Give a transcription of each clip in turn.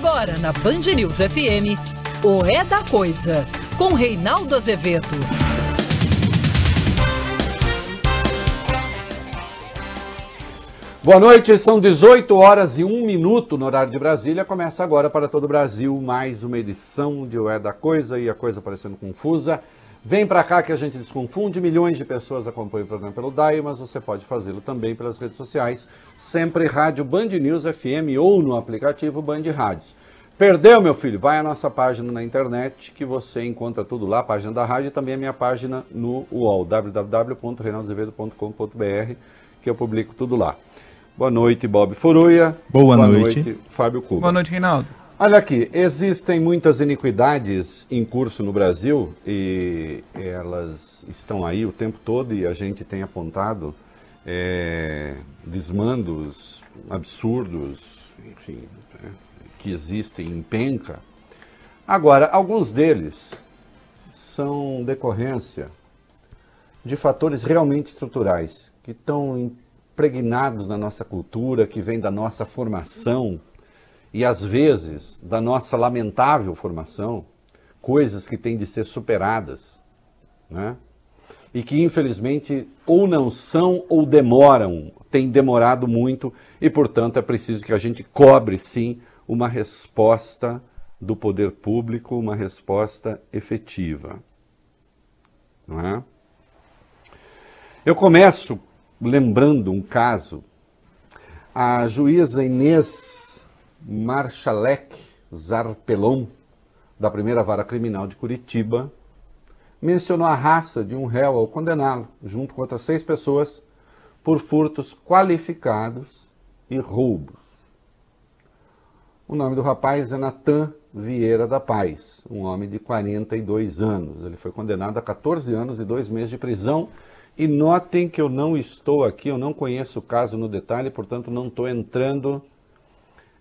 Agora na Band News FM, o É da Coisa, com Reinaldo Azevedo. Boa noite, são 18 horas e 1 minuto no horário de Brasília. Começa agora para todo o Brasil mais uma edição de O É da Coisa e a coisa parecendo confusa. Vem para cá que a gente desconfunde. Milhões de pessoas acompanham o programa pelo DAI, mas você pode fazê-lo também pelas redes sociais. Sempre Rádio Band News FM ou no aplicativo Band Rádios. Perdeu, meu filho? Vai à nossa página na internet que você encontra tudo lá, a página da rádio e também a minha página no UOL, www.reinaldozevedo.com.br, que eu publico tudo lá. Boa noite, Bob Furuia. Boa, Boa noite. noite. Fábio Cuba. Boa noite, Reinaldo. Olha aqui, existem muitas iniquidades em curso no Brasil e elas estão aí o tempo todo e a gente tem apontado é, desmandos absurdos, enfim, né, que existem em penca. Agora, alguns deles são decorrência de fatores realmente estruturais que estão impregnados na nossa cultura, que vêm da nossa formação e às vezes da nossa lamentável formação, coisas que têm de ser superadas, né? E que infelizmente ou não são ou demoram, têm demorado muito e portanto é preciso que a gente cobre sim uma resposta do poder público, uma resposta efetiva. Não é? Eu começo lembrando um caso. A juíza Inês Marchalek Zarpelon, da primeira vara criminal de Curitiba, mencionou a raça de um réu ao condená-lo, junto com outras seis pessoas, por furtos qualificados e roubos. O nome do rapaz é Natan Vieira da Paz, um homem de 42 anos. Ele foi condenado a 14 anos e dois meses de prisão. E notem que eu não estou aqui, eu não conheço o caso no detalhe, portanto não estou entrando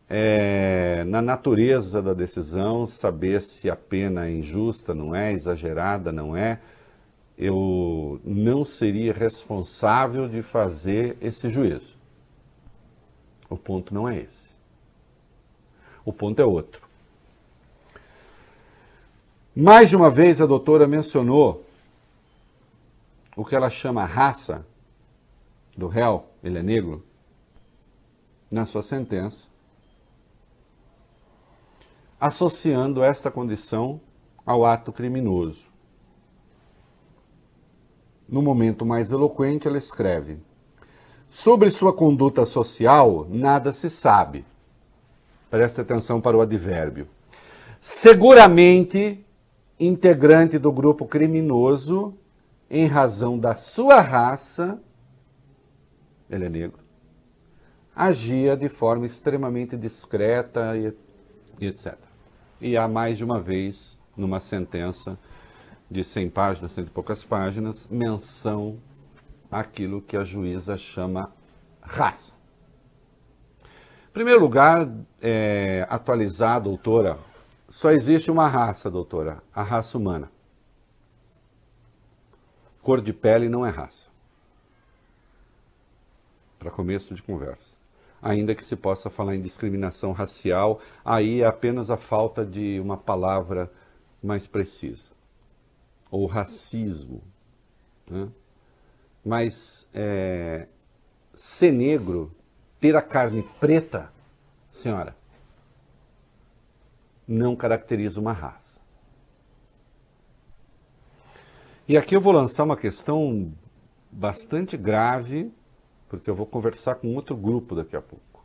é, na natureza da decisão, saber se a pena é injusta, não é, exagerada, não é. Eu não seria responsável de fazer esse juízo. O ponto não é esse. O ponto é outro. Mais de uma vez a doutora mencionou o que ela chama raça do réu, ele é negro, na sua sentença associando esta condição ao ato criminoso. No momento mais eloquente, ela escreve: Sobre sua conduta social, nada se sabe. Preste atenção para o advérbio. Seguramente integrante do grupo criminoso, em razão da sua raça, ele é negro, agia de forma extremamente discreta e, e etc e há mais de uma vez, numa sentença de 100 páginas, cento e poucas páginas, menção àquilo que a juíza chama raça. Em primeiro lugar, é, atualizar, doutora, só existe uma raça, doutora, a raça humana. Cor de pele não é raça. Para começo de conversa ainda que se possa falar em discriminação racial, aí é apenas a falta de uma palavra mais precisa. Ou racismo. Né? Mas é, ser negro, ter a carne preta, senhora, não caracteriza uma raça. E aqui eu vou lançar uma questão bastante grave porque eu vou conversar com outro grupo daqui a pouco.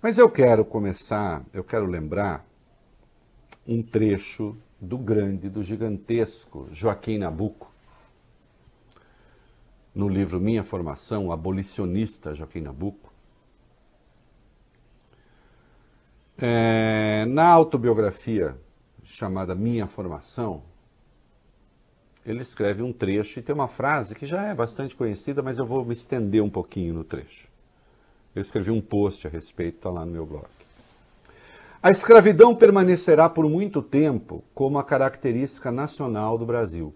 Mas eu quero começar, eu quero lembrar um trecho do grande, do gigantesco Joaquim Nabuco. No livro Minha Formação, o abolicionista Joaquim Nabuco. É, na autobiografia chamada Minha Formação, ele escreve um trecho e tem uma frase que já é bastante conhecida, mas eu vou me estender um pouquinho no trecho. Eu escrevi um post a respeito, está lá no meu blog. A escravidão permanecerá por muito tempo como a característica nacional do Brasil.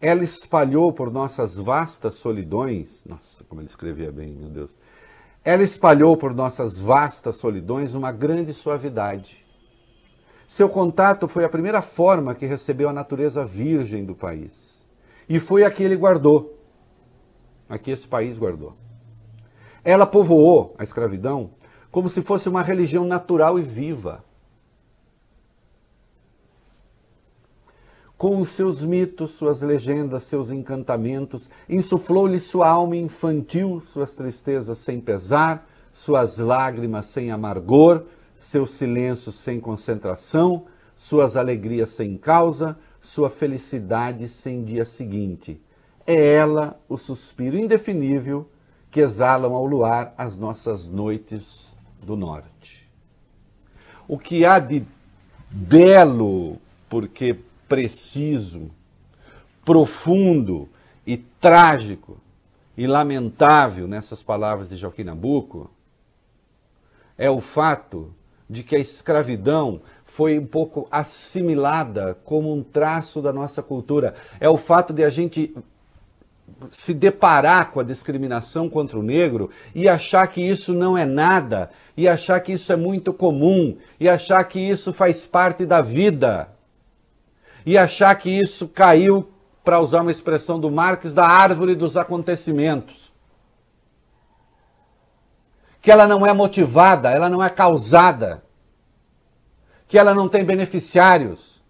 Ela espalhou por nossas vastas solidões, nossa, como ele escrevia bem, meu Deus. ela espalhou por nossas vastas solidões uma grande suavidade. Seu contato foi a primeira forma que recebeu a natureza virgem do país. E foi a que ele guardou. A que esse país guardou. Ela povoou a escravidão como se fosse uma religião natural e viva. Com os seus mitos, suas legendas, seus encantamentos, insuflou-lhe sua alma infantil, suas tristezas sem pesar, suas lágrimas sem amargor, seu silêncio sem concentração, suas alegrias sem causa, sua felicidade sem dia seguinte. É ela o suspiro indefinível que exalam ao luar as nossas noites do norte. O que há de belo, porque preciso, profundo e trágico e lamentável nessas palavras de Joaquim Nabuco é o fato de que a escravidão foi um pouco assimilada como um traço da nossa cultura. É o fato de a gente se deparar com a discriminação contra o negro e achar que isso não é nada, e achar que isso é muito comum, e achar que isso faz parte da vida, e achar que isso caiu, para usar uma expressão do Marx, da árvore dos acontecimentos. Que ela não é motivada, ela não é causada, que ela não tem beneficiários.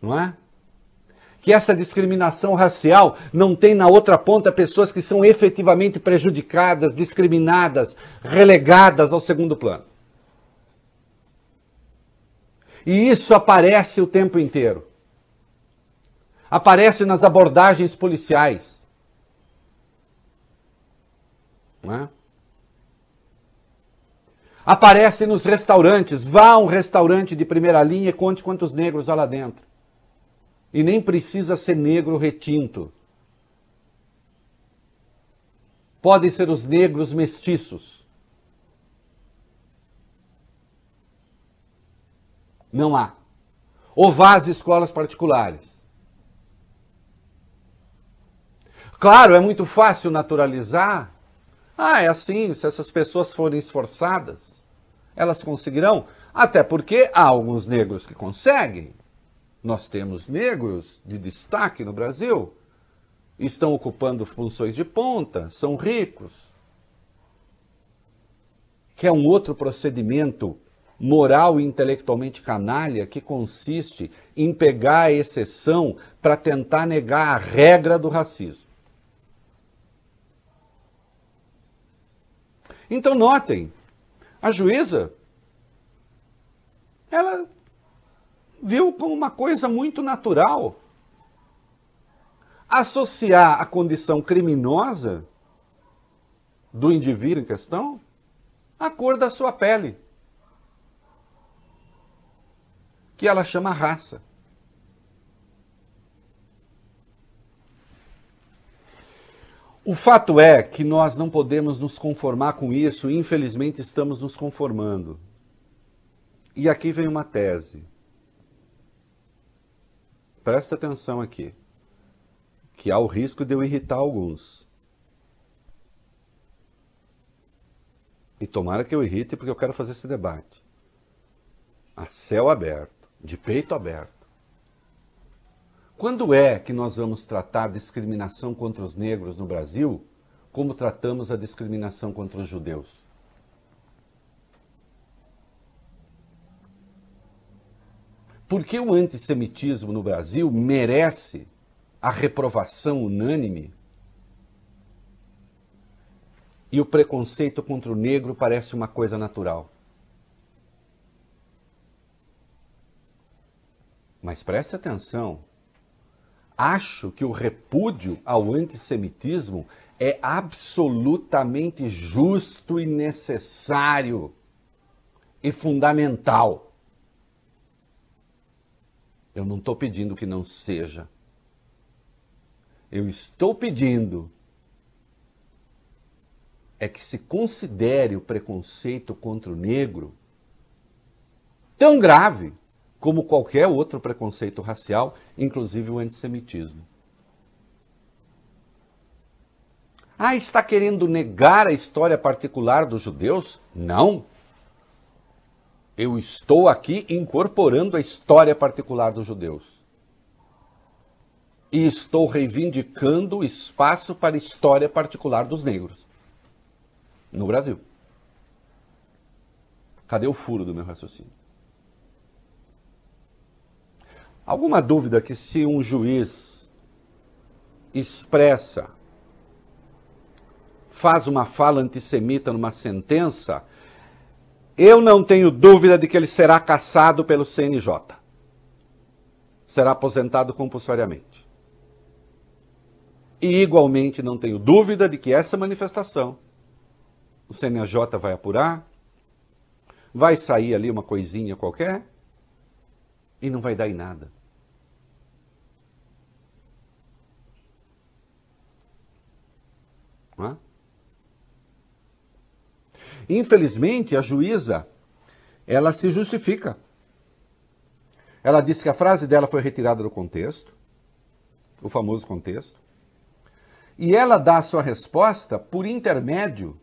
Não é? que essa discriminação racial não tem na outra ponta pessoas que são efetivamente prejudicadas, discriminadas, relegadas ao segundo plano. E isso aparece o tempo inteiro. Aparece nas abordagens policiais. Não é? Aparece nos restaurantes. Vá a um restaurante de primeira linha e conte quantos negros há lá dentro. E nem precisa ser negro retinto. Podem ser os negros mestiços. Não há. Ou vá às escolas particulares. Claro, é muito fácil naturalizar. Ah, é assim, se essas pessoas forem esforçadas, elas conseguirão. Até porque há alguns negros que conseguem. Nós temos negros de destaque no Brasil, estão ocupando funções de ponta, são ricos. Que é um outro procedimento moral e intelectualmente canalha que consiste em pegar a exceção para tentar negar a regra do racismo. Então notem, a juíza ela viu como uma coisa muito natural associar a condição criminosa do indivíduo em questão à cor da sua pele, que ela chama raça. O fato é que nós não podemos nos conformar com isso, infelizmente estamos nos conformando. E aqui vem uma tese. Presta atenção aqui, que há o risco de eu irritar alguns. E tomara que eu irrite porque eu quero fazer esse debate. A céu aberto, de peito aberto. Quando é que nós vamos tratar a discriminação contra os negros no Brasil como tratamos a discriminação contra os judeus? Porque o antissemitismo no Brasil merece a reprovação unânime e o preconceito contra o negro parece uma coisa natural. Mas preste atenção. Acho que o repúdio ao antissemitismo é absolutamente justo e necessário e fundamental. Eu não estou pedindo que não seja. Eu estou pedindo é que se considere o preconceito contra o negro tão grave como qualquer outro preconceito racial, inclusive o antissemitismo. Ah, está querendo negar a história particular dos judeus? Não. Eu estou aqui incorporando a história particular dos judeus. E estou reivindicando espaço para a história particular dos negros no Brasil. Cadê o furo do meu raciocínio? Alguma dúvida que se um juiz expressa, faz uma fala antissemita numa sentença, eu não tenho dúvida de que ele será caçado pelo CNJ. Será aposentado compulsoriamente. E igualmente não tenho dúvida de que essa manifestação o CNJ vai apurar, vai sair ali uma coisinha qualquer e não vai dar em nada. É? Infelizmente, a juíza, ela se justifica. Ela disse que a frase dela foi retirada do contexto, o famoso contexto, e ela dá a sua resposta por intermédio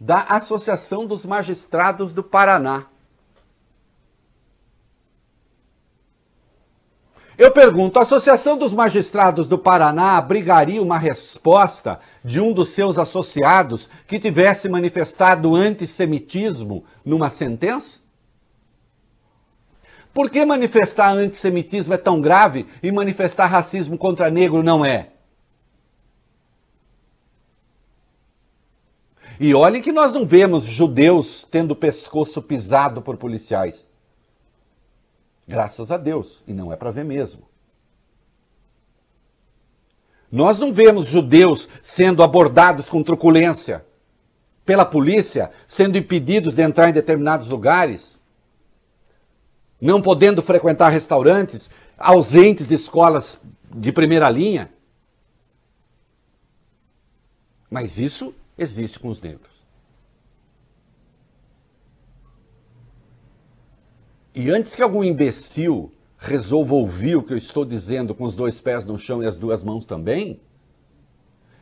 da Associação dos Magistrados do Paraná. Eu pergunto, a Associação dos Magistrados do Paraná abrigaria uma resposta de um dos seus associados que tivesse manifestado antissemitismo numa sentença? Por que manifestar antissemitismo é tão grave e manifestar racismo contra negro não é? E olhem que nós não vemos judeus tendo o pescoço pisado por policiais. Graças a Deus. E não é para ver mesmo. Nós não vemos judeus sendo abordados com truculência pela polícia, sendo impedidos de entrar em determinados lugares, não podendo frequentar restaurantes, ausentes de escolas de primeira linha. Mas isso existe com os negros. E antes que algum imbecil resolva ouvir o que eu estou dizendo com os dois pés no chão e as duas mãos também,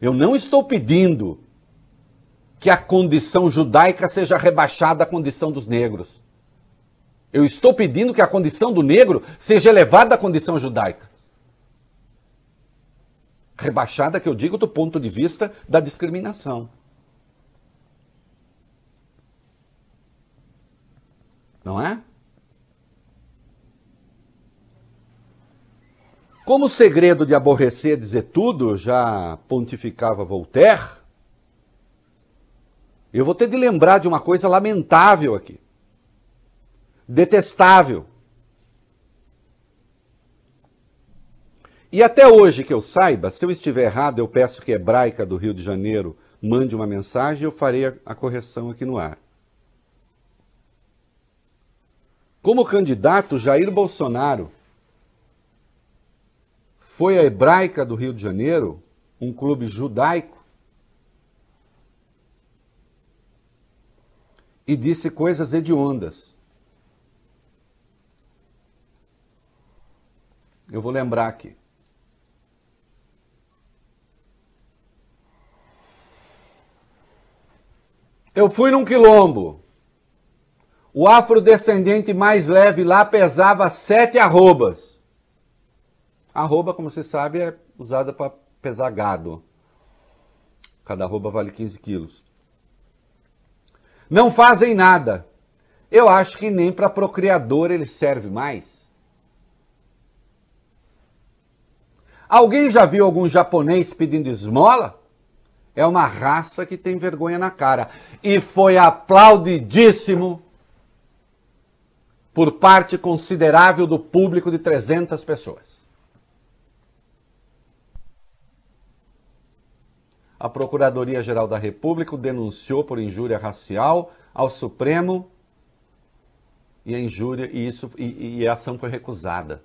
eu não estou pedindo que a condição judaica seja rebaixada à condição dos negros. Eu estou pedindo que a condição do negro seja elevada à condição judaica. Rebaixada, que eu digo, do ponto de vista da discriminação. Não é? Como o segredo de aborrecer dizer tudo já pontificava Voltaire, eu vou ter de lembrar de uma coisa lamentável aqui. Detestável. E até hoje que eu saiba, se eu estiver errado, eu peço que a Hebraica do Rio de Janeiro mande uma mensagem e eu farei a, correção aqui no ar. Como candidato, Jair Bolsonaro foi a Hebraica do Rio de Janeiro, um clube judaico, e disse coisas hediondas. Eu vou lembrar aqui. Eu fui num quilombo. O afrodescendente mais leve lá pesava sete arrobas. Arroba, como você sabe, é usada para pesar gado. Cada arroba vale 15 quilos. Não fazem nada. Eu acho que nem para procriador ele serve mais. Alguém já viu algum japonês pedindo esmola? É uma raça que tem vergonha na cara. E foi aplaudidíssimo por parte considerável do público de 300 pessoas. A Procuradoria-Geral da República denunciou por injúria racial ao Supremo e a injúria e isso e, e a ação foi recusada.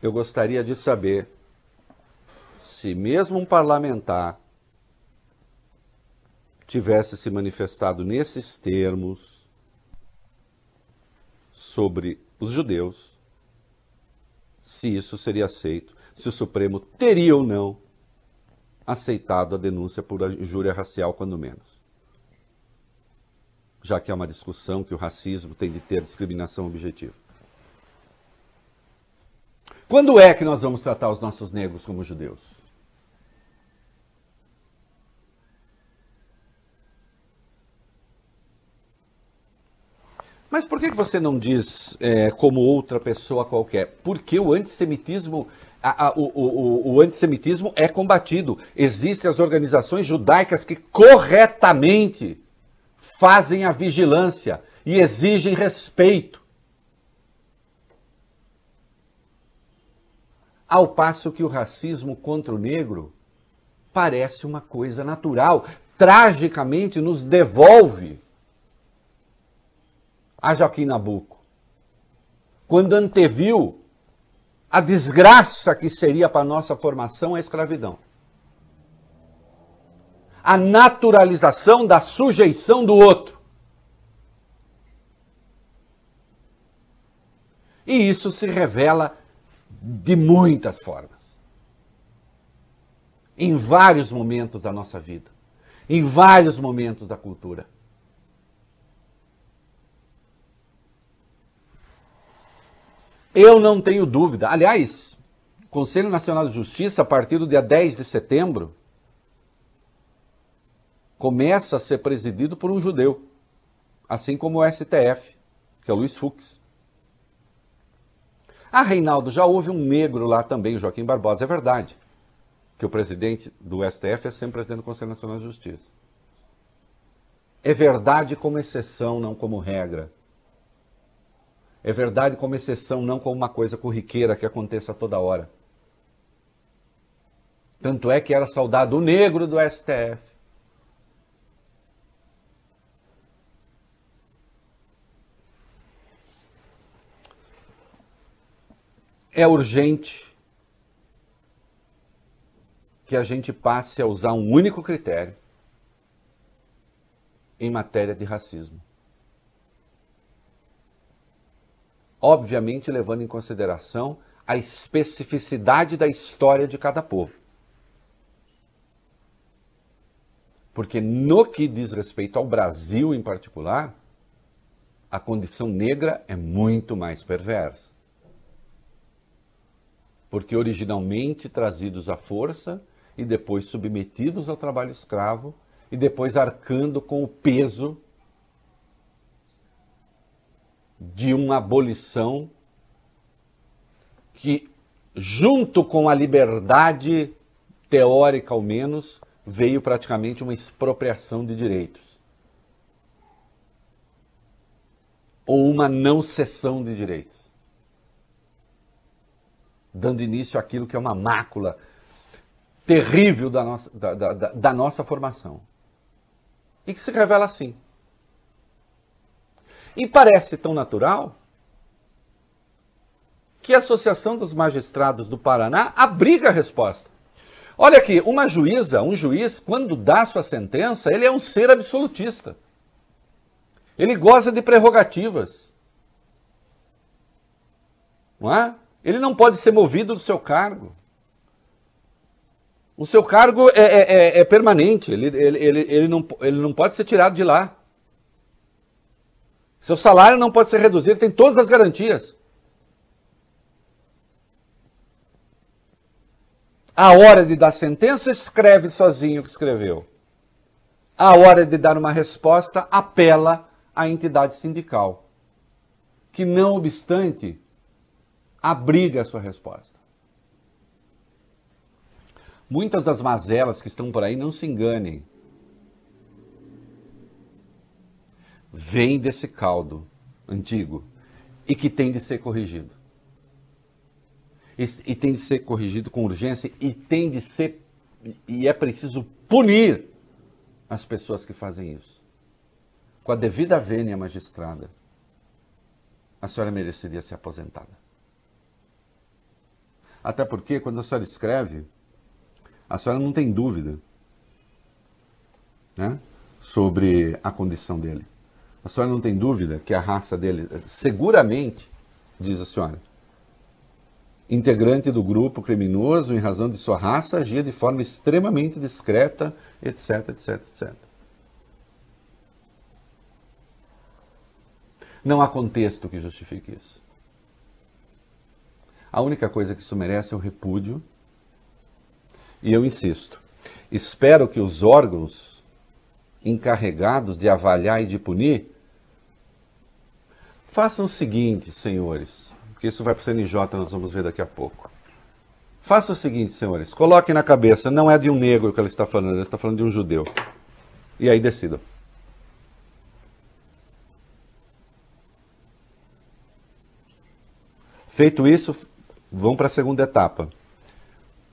Eu gostaria de saber se mesmo um parlamentar tivesse se manifestado nesses termos sobre os judeus, se isso seria aceito, se o Supremo teria ou não aceitado a denúncia por injúria racial, quando menos. Já que é uma discussão que o racismo tem de ter discriminação objetiva. Quando é que nós vamos tratar os nossos negros como judeus? Mas por que você não diz é, como outra pessoa qualquer? Porque o antissemitismo, a, a, o, o, o, antissemitismo é combatido. Existem as organizações judaicas que corretamente fazem a vigilância e exigem respeito. Ao passo que o racismo contra o negro parece uma coisa natural, tragicamente nos devolve a Joaquim Nabuco, quando anteviu a desgraça que seria para a nossa formação a escravidão. A naturalização da sujeição do outro. E isso se revela de muitas formas. Em vários momentos da nossa vida, em vários momentos da cultura. Eu não tenho dúvida. Aliás, o Conselho Nacional de Justiça, a partir do dia 10 de setembro, começa a ser presidido por um judeu, assim como o STF, que é Luiz Fux. Ah, Reinaldo, já houve um negro lá também, Joaquim Barbosa. É verdade que o presidente do STF é sempre presidente do Conselho Nacional de Justiça. É verdade como exceção, não como regra. É verdade como exceção, não como uma coisa corriqueira que aconteça toda hora. Tanto é que era saudado o negro do STF. É urgente que a gente passe a usar um único critério em matéria de racismo. Obviamente levando em consideração a especificidade da história de cada povo. Porque no que diz respeito ao Brasil em particular, a condição negra é muito mais perversa. Porque originalmente trazidos à força e depois submetidos ao trabalho escravo e depois arcando com o peso de uma abolição que, junto com a liberdade teórica ao menos, veio praticamente uma expropriação de direitos. Ou uma não cessão de direitos. Dando início àquilo que é uma mácula terrível da nossa, da, da, da nossa formação. E que se revela assim. E parece tão natural que a Associação dos Magistrados do Paraná abriga a resposta. Olha aqui, uma juíza, um juiz, quando dá sua sentença, ele é um ser absolutista. Ele goza de prerrogativas. Não é? Ele não pode ser movido do seu cargo. O seu cargo é, é, é, é permanente, ele, ele, ele, ele, não, ele não pode ser tirado de lá. Seu salário não pode ser reduzido, tem todas as garantias. A hora de dar sentença, escreve sozinho o que escreveu. A hora de dar uma resposta, apela à entidade sindical, que não obstante, abriga a sua resposta. Muitas das mazelas que estão por aí, não se enganem, vem desse caldo antigo e que tem de ser corrigido. E, e, tem de ser corrigido com urgência e tem de ser e é preciso punir as pessoas que fazem isso. Com a devida vênia magistrada, a senhora mereceria ser aposentada. Até porque quando a senhora escreve, a senhora não tem dúvida né, sobre a condição dele. A senhora não tem dúvida que a raça dele, seguramente, diz a senhora, integrante do grupo criminoso, em razão de sua raça, agia de forma extremamente discreta, etc, etc, etc. Não há contexto que justifique isso. A única coisa que isso merece é o repúdio. E eu insisto, espero que os órgãos encarregados de avaliar e de punir façam o seguinte, senhores, que isso vai para o CNJ, nós vamos ver daqui a pouco. Faça o seguinte, senhores, coloquem na cabeça, não é de um negro que ela está falando, ela está falando de um judeu. E aí decidam. Feito isso, vão para a segunda etapa.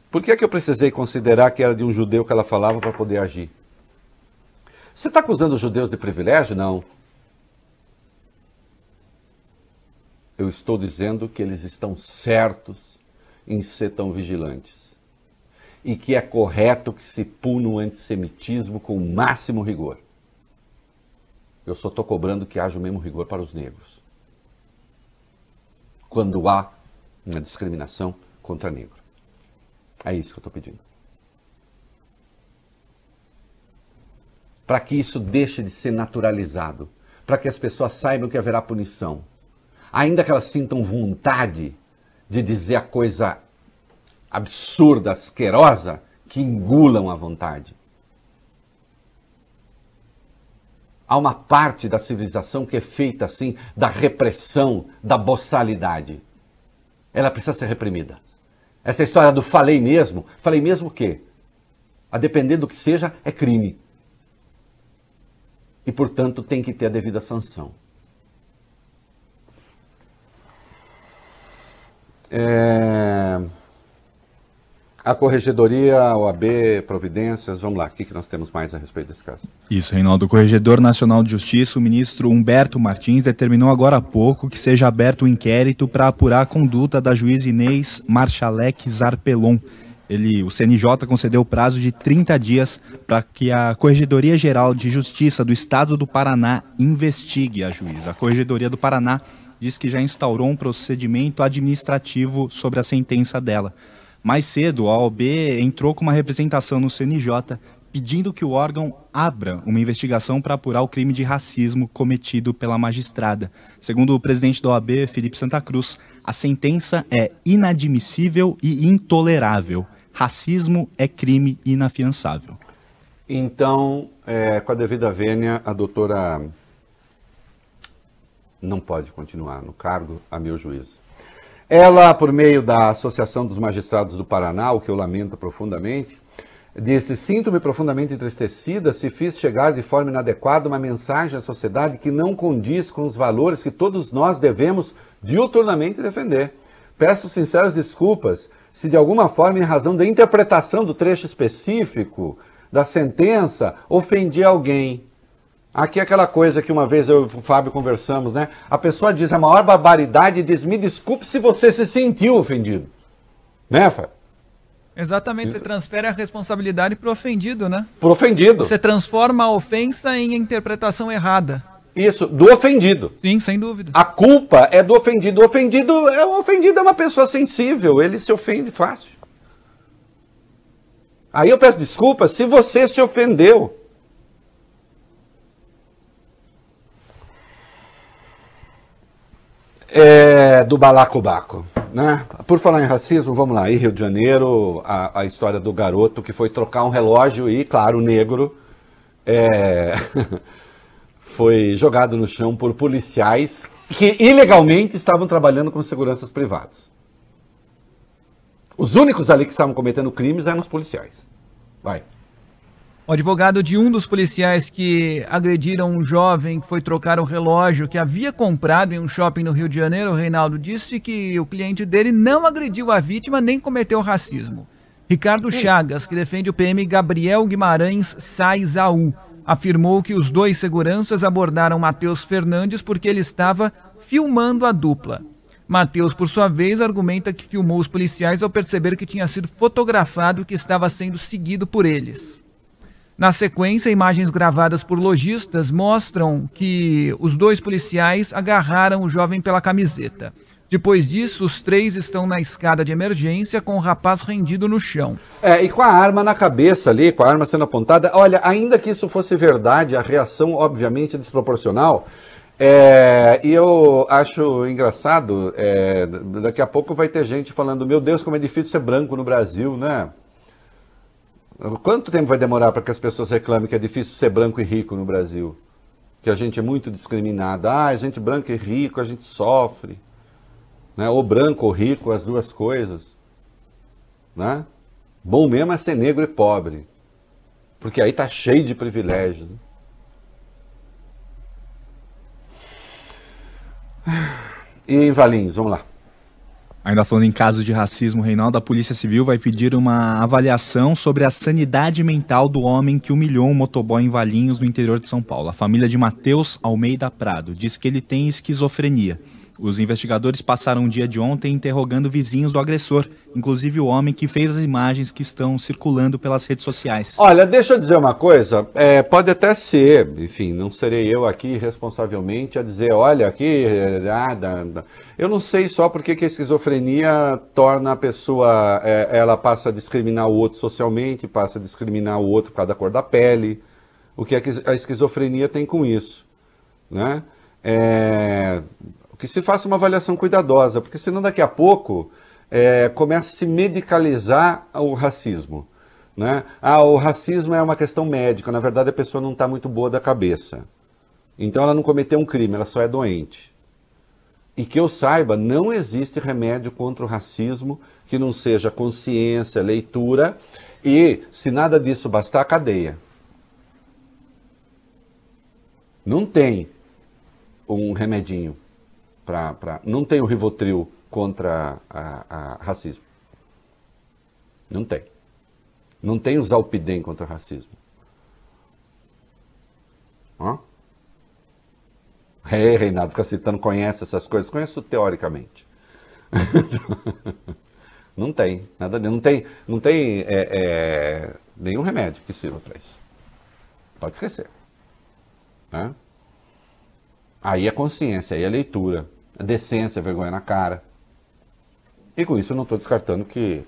Por que, é que eu precisei considerar que era de um judeu que ela falava para poder agir? Você está acusando os judeus de privilégio? Não. Eu estou dizendo que eles estão certos em ser tão vigilantes. E que é correto que se puna o antissemitismo com o máximo rigor. Eu só estou cobrando que haja o mesmo rigor para os negros quando há uma discriminação contra negro. É isso que eu estou pedindo. Para que isso deixe de ser naturalizado, para que as pessoas saibam que haverá punição, ainda que elas sintam vontade de dizer a coisa absurda, asquerosa, que engulam a vontade. Há uma parte da civilização que é feita assim da repressão, da boçalidade. Ela precisa ser reprimida. Essa história do falei mesmo, falei mesmo o quê? A depender do que seja, é crime. E, portanto, tem que ter a devida sanção. É a Corregedoria, OAB, providências, vamos lá, o que, que nós temos mais a respeito desse caso? Isso, Reinaldo. O Corregedor Nacional de Justiça, o ministro Humberto Martins, determinou agora há pouco que seja aberto um inquérito para apurar a conduta da juiz Inês Marchalek Zarpelon. Ele, o CNJ concedeu prazo de 30 dias para que a Corregedoria Geral de Justiça do Estado do Paraná investigue a juiz. A Corregedoria do Paraná diz que já instaurou um procedimento administrativo sobre a sentença dela. Mais cedo, a OAB entrou com uma representação no CNJ pedindo que o órgão abra uma investigação para apurar o crime de racismo cometido pela magistrada. Segundo o presidente da OAB, Felipe Santa Cruz, a sentença é inadmissível e intolerável. Racismo é crime inafiançável. Então, é, com a devida vênia, a doutora não pode continuar no cargo, a meu juízo. Ela, por meio da Associação dos Magistrados do Paraná, o que eu lamento profundamente, disse: Sinto-me profundamente entristecida se fiz chegar de forma inadequada uma mensagem à sociedade que não condiz com os valores que todos nós devemos diuturnamente defender. Peço sinceras desculpas se de alguma forma, em razão da interpretação do trecho específico da sentença, ofendi alguém. Aqui é aquela coisa que uma vez eu e o Fábio conversamos, né? A pessoa diz a maior barbaridade e diz: me desculpe se você se sentiu ofendido. Né, Fábio? Exatamente, você transfere a responsabilidade para o ofendido, né? Para o ofendido. Você transforma a ofensa em interpretação errada. Isso, do ofendido. Sim, sem dúvida. A culpa é do ofendido. O ofendido é, o ofendido é uma pessoa sensível, ele se ofende fácil. Aí eu peço desculpa se você se ofendeu. É, do balacobaco. Né? Por falar em racismo, vamos lá. Em Rio de Janeiro, a, a história do garoto que foi trocar um relógio e, claro, negro, é, foi jogado no chão por policiais que ilegalmente estavam trabalhando com seguranças privadas. Os únicos ali que estavam cometendo crimes eram os policiais. Vai. O advogado de um dos policiais que agrediram um jovem que foi trocar um relógio que havia comprado em um shopping no Rio de Janeiro, Reinaldo, disse que o cliente dele não agrediu a vítima nem cometeu racismo. Ricardo Chagas, que defende o PM Gabriel Guimarães Saizaú, afirmou que os dois seguranças abordaram Matheus Fernandes porque ele estava filmando a dupla. Matheus, por sua vez, argumenta que filmou os policiais ao perceber que tinha sido fotografado e que estava sendo seguido por eles. Na sequência, imagens gravadas por lojistas mostram que os dois policiais agarraram o jovem pela camiseta. Depois disso, os três estão na escada de emergência com o rapaz rendido no chão. É, e com a arma na cabeça ali, com a arma sendo apontada. Olha, ainda que isso fosse verdade, a reação, obviamente, é desproporcional. É, e eu acho engraçado, é, daqui a pouco vai ter gente falando: Meu Deus, como é difícil ser branco no Brasil, né? Quanto tempo vai demorar para que as pessoas reclamem que é difícil ser branco e rico no Brasil? Que a gente é muito discriminada. Ah, a gente branco e rico, a gente sofre. Né? Ou branco ou rico, as duas coisas. Né? Bom mesmo é ser negro e pobre. Porque aí tá cheio de privilégios. E em Valinhos, vamos lá. Ainda falando em casos de racismo, Reinaldo, a Polícia Civil vai pedir uma avaliação sobre a sanidade mental do homem que humilhou um motoboy em Valinhos, no interior de São Paulo. A família de Matheus Almeida Prado diz que ele tem esquizofrenia. Os investigadores passaram o dia de ontem interrogando vizinhos do agressor, inclusive o homem que fez as imagens que estão circulando pelas redes sociais. Olha, deixa eu dizer uma coisa. É, pode até ser, enfim, não serei eu aqui responsavelmente a dizer, olha, aqui. Nada, eu não sei só porque que a esquizofrenia torna a pessoa. É, ela passa a discriminar o outro socialmente, passa a discriminar o outro por causa da cor da pele. O que a esquizofrenia tem com isso? Né? É, que se faça uma avaliação cuidadosa, porque senão daqui a pouco é, começa a se medicalizar o racismo. Né? Ah, o racismo é uma questão médica, na verdade a pessoa não está muito boa da cabeça. Então ela não cometeu um crime, ela só é doente. E que eu saiba, não existe remédio contra o racismo que não seja consciência, leitura e, se nada disso bastar, cadeia. Não tem um remedinho para. Não tem o Rivotril contra a, a, racismo. Não tem. Não tem o Zalpidem contra racismo. Hã? É, Reinaldo, fica citando, conhece essas coisas? Conheço teoricamente. não tem, nada, não tem, não tem é, é, nenhum remédio que sirva para isso. Pode esquecer. Né? Aí é consciência, aí é leitura decência, vergonha na cara. E com isso eu não estou descartando que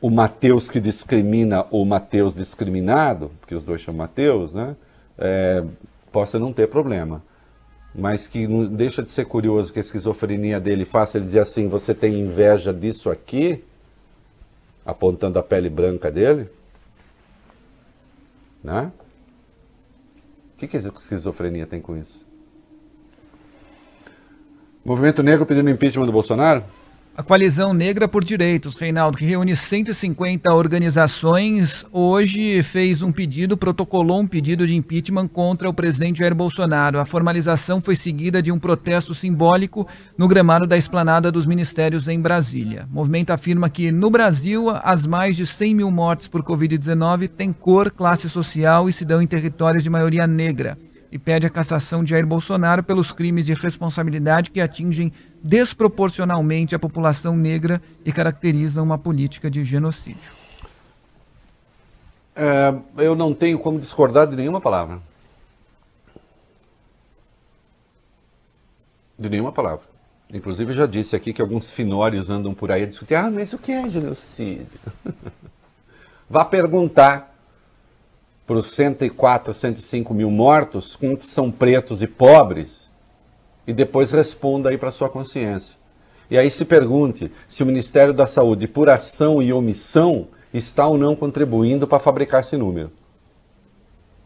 o Mateus que discrimina ou Mateus discriminado, porque os dois chamam Mateus, né, é, possa não ter problema. Mas que não deixa de ser curioso que a esquizofrenia dele faça ele dizer assim: você tem inveja disso aqui? Apontando a pele branca dele? Né? O que, que a esquizofrenia tem com isso? Movimento Negro pedindo impeachment do Bolsonaro? A Coalizão Negra por Direitos, Reinaldo, que reúne 150 organizações, hoje fez um pedido, protocolou um pedido de impeachment contra o presidente Jair Bolsonaro. A formalização foi seguida de um protesto simbólico no gramado da esplanada dos ministérios em Brasília. O movimento afirma que, no Brasil, as mais de 100 mil mortes por Covid-19 têm cor, classe social e se dão em territórios de maioria negra e pede a cassação de Jair Bolsonaro pelos crimes de responsabilidade que atingem desproporcionalmente a população negra e caracterizam uma política de genocídio. É, eu não tenho como discordar de nenhuma palavra. De nenhuma palavra. Inclusive, já disse aqui que alguns finórios andam por aí a discutir: ah, mas o que é genocídio? Vá perguntar para os 104, 105 mil mortos, quantos são pretos e pobres, e depois responda aí para sua consciência. E aí se pergunte se o Ministério da Saúde, por ação e omissão, está ou não contribuindo para fabricar esse número.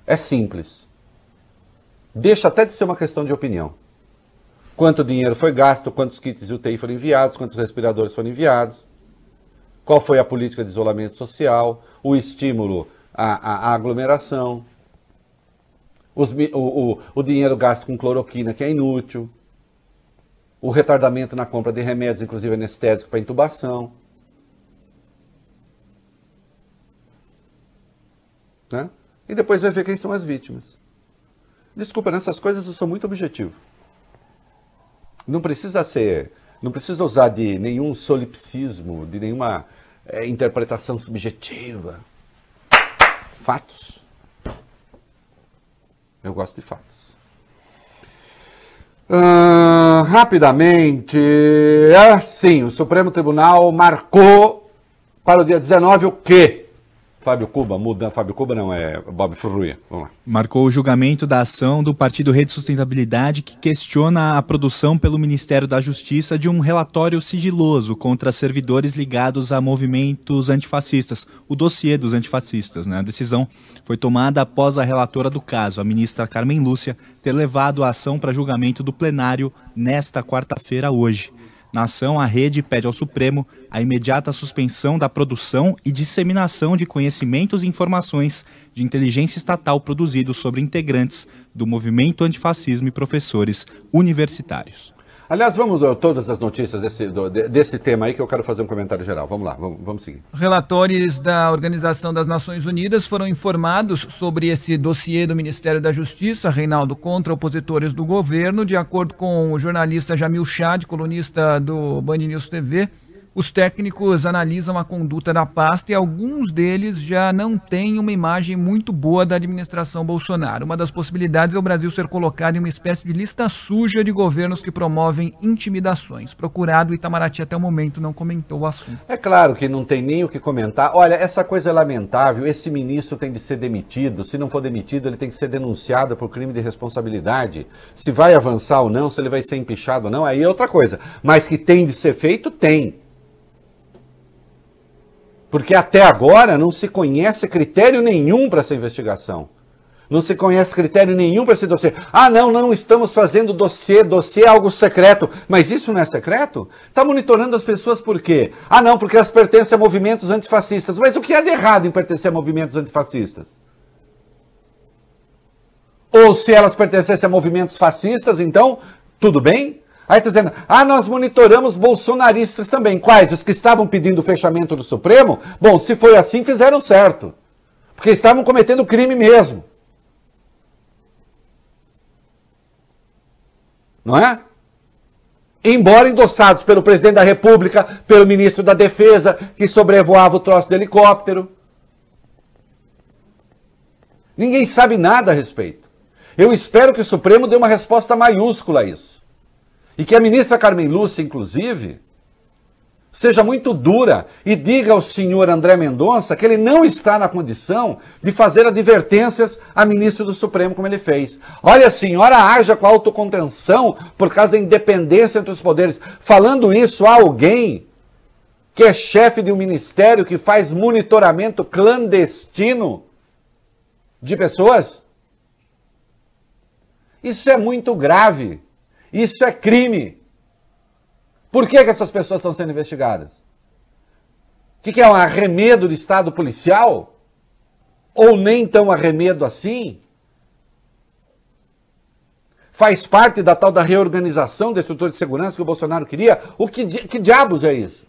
É simples. Deixa até de ser uma questão de opinião. Quanto dinheiro foi gasto, quantos kits de UTI foram enviados, quantos respiradores foram enviados, qual foi a política de isolamento social, o estímulo a, a, aglomeração, os, o, o, o dinheiro gasto com cloroquina, que é inútil, o retardamento na compra de remédios, inclusive anestésico para intubação. Né? E depois vai ver quem são as vítimas. Desculpa, nessas coisas eu sou muito objetivo. Não precisa ser, não precisa usar de nenhum solipsismo, de nenhuma é, interpretação subjetiva. Fatos. Eu gosto de fatos. Uh, rapidamente, é, sim, o Supremo Tribunal marcou para o dia 19 o quê? Fábio Cuba, muda. Fábio Cuba não, é Bob Furruia. Vamos lá. Marcou o julgamento da ação do Partido Rede Sustentabilidade que questiona a produção pelo Ministério da Justiça de um relatório sigiloso contra servidores ligados a movimentos antifascistas, o dossiê dos antifascistas. Né? A decisão foi tomada após a relatora do caso, a ministra Carmen Lúcia, ter levado a ação para julgamento do plenário nesta quarta-feira hoje. Na ação, a rede pede ao Supremo a imediata suspensão da produção e disseminação de conhecimentos e informações de inteligência estatal produzidos sobre integrantes do movimento antifascismo e professores universitários. Aliás, vamos todas as notícias desse, do, desse tema aí que eu quero fazer um comentário geral. Vamos lá, vamos, vamos seguir. Relatores da Organização das Nações Unidas foram informados sobre esse dossiê do Ministério da Justiça, Reinaldo, contra opositores do governo. De acordo com o jornalista Jamil Chad, colunista do Band News TV, os técnicos analisam a conduta da pasta e alguns deles já não têm uma imagem muito boa da administração Bolsonaro. Uma das possibilidades é o Brasil ser colocado em uma espécie de lista suja de governos que promovem intimidações. Procurado, Itamaraty até o momento não comentou o assunto. É claro que não tem nem o que comentar. Olha, essa coisa é lamentável. Esse ministro tem de ser demitido. Se não for demitido, ele tem que ser denunciado por crime de responsabilidade. Se vai avançar ou não, se ele vai ser empichado ou não, aí é outra coisa. Mas que tem de ser feito, tem. Porque até agora não se conhece critério nenhum para essa investigação. Não se conhece critério nenhum para esse dossiê. Ah, não, não estamos fazendo dossiê, dossiê é algo secreto. Mas isso não é secreto? Está monitorando as pessoas por quê? Ah, não, porque elas pertencem a movimentos antifascistas. Mas o que há de errado em pertencer a movimentos antifascistas? Ou se elas pertencessem a movimentos fascistas, então, tudo bem? Aí está dizendo, ah, nós monitoramos bolsonaristas também. Quais? Os que estavam pedindo o fechamento do Supremo? Bom, se foi assim, fizeram certo. Porque estavam cometendo crime mesmo. Não é? Embora endossados pelo presidente da República, pelo ministro da Defesa, que sobrevoava o troço do helicóptero. Ninguém sabe nada a respeito. Eu espero que o Supremo dê uma resposta maiúscula a isso. E que a ministra Carmen Lúcia, inclusive, seja muito dura e diga ao senhor André Mendonça que ele não está na condição de fazer advertências a ministro do Supremo como ele fez. Olha, senhora haja com autocontenção por causa da independência entre os poderes. Falando isso a alguém que é chefe de um ministério que faz monitoramento clandestino de pessoas? Isso é muito grave. Isso é crime. Por que, que essas pessoas estão sendo investigadas? O que, que é um arremedo do Estado policial? Ou nem tão arremedo assim? Faz parte da tal da reorganização da estrutura de segurança que o Bolsonaro queria? O que, que diabos é isso?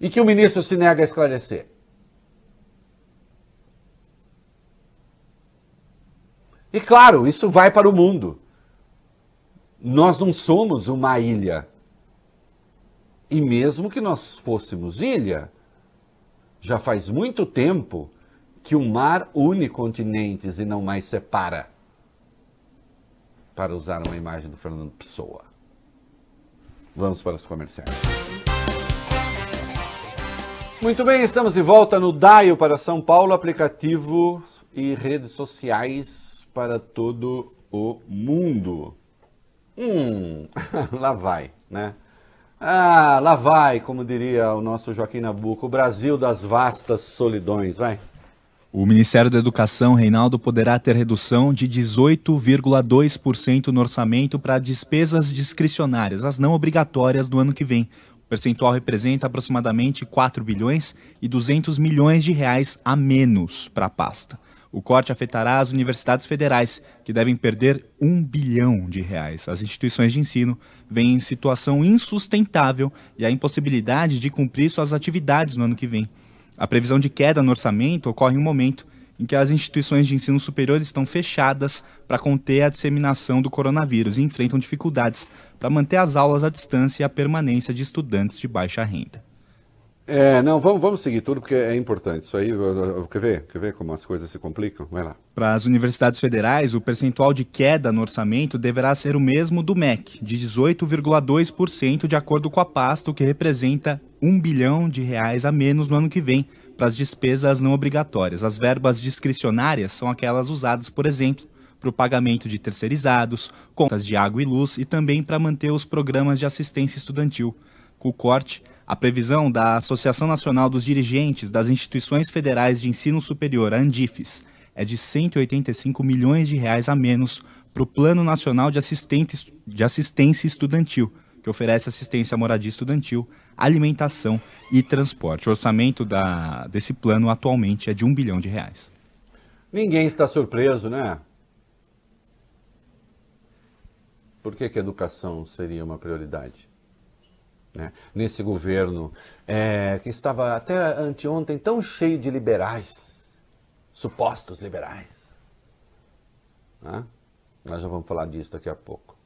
E que o ministro se nega a esclarecer. E claro, isso vai para o mundo. Nós não somos uma ilha. E mesmo que nós fôssemos ilha, já faz muito tempo que o mar une continentes e não mais separa. Para usar uma imagem do Fernando Pessoa. Vamos para os comerciais. Muito bem, estamos de volta no Daio para São Paulo, aplicativo e redes sociais para todo o mundo. Hum, lá vai, né? Ah, lá vai, como diria o nosso Joaquim Nabuco, o Brasil das vastas solidões, vai. O Ministério da Educação, Reinaldo, poderá ter redução de 18,2% no orçamento para despesas discricionárias, as não obrigatórias, do ano que vem. O percentual representa aproximadamente 4 bilhões e 200 milhões de reais a menos para a pasta. O corte afetará as universidades federais, que devem perder um bilhão de reais. As instituições de ensino vêm em situação insustentável e a impossibilidade de cumprir suas atividades no ano que vem. A previsão de queda no orçamento ocorre em um momento em que as instituições de ensino superior estão fechadas para conter a disseminação do coronavírus e enfrentam dificuldades para manter as aulas à distância e a permanência de estudantes de baixa renda. É, não, vamos, vamos seguir tudo porque é importante. Isso aí, quer ver? Quer ver como as coisas se complicam? Vai lá. Para as universidades federais, o percentual de queda no orçamento deverá ser o mesmo do MEC, de 18,2% de acordo com a pasta, o que representa um bilhão de reais a menos no ano que vem para as despesas não obrigatórias. As verbas discricionárias são aquelas usadas, por exemplo, para o pagamento de terceirizados, contas de água e luz e também para manter os programas de assistência estudantil. Com o corte, a previsão da Associação Nacional dos Dirigentes das Instituições Federais de Ensino Superior, a Andifes, é de 185 milhões de reais a menos para o Plano Nacional de, de Assistência Estudantil, que oferece assistência à moradia estudantil, alimentação e transporte. O orçamento da, desse plano atualmente é de um bilhão de reais. Ninguém está surpreso, né? Por que, que a educação seria uma prioridade? Né? Nesse governo é, que estava até anteontem tão cheio de liberais, supostos liberais. Né? Nós já vamos falar disso daqui a pouco.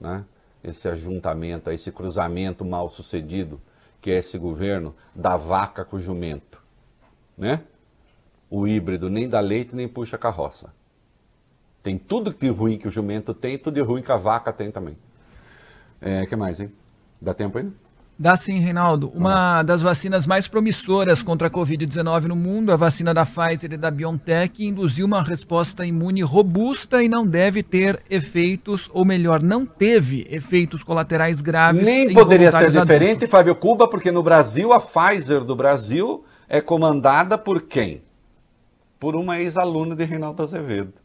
Né? Esse ajuntamento, esse cruzamento mal sucedido que é esse governo da vaca com o jumento. Né? O híbrido nem dá leite nem puxa carroça. Tem tudo que ruim que o jumento tem, tudo de ruim que a vaca tem também. É, que mais, hein? Dá tempo ainda? Dá sim, Reinaldo. Uma das vacinas mais promissoras contra a Covid-19 no mundo, a vacina da Pfizer e da BioNTech, induziu uma resposta imune robusta e não deve ter efeitos, ou melhor, não teve efeitos colaterais graves. Nem poderia ser diferente, adultos. Fábio Cuba, porque no Brasil, a Pfizer do Brasil é comandada por quem? Por uma ex-aluna de Reinaldo Azevedo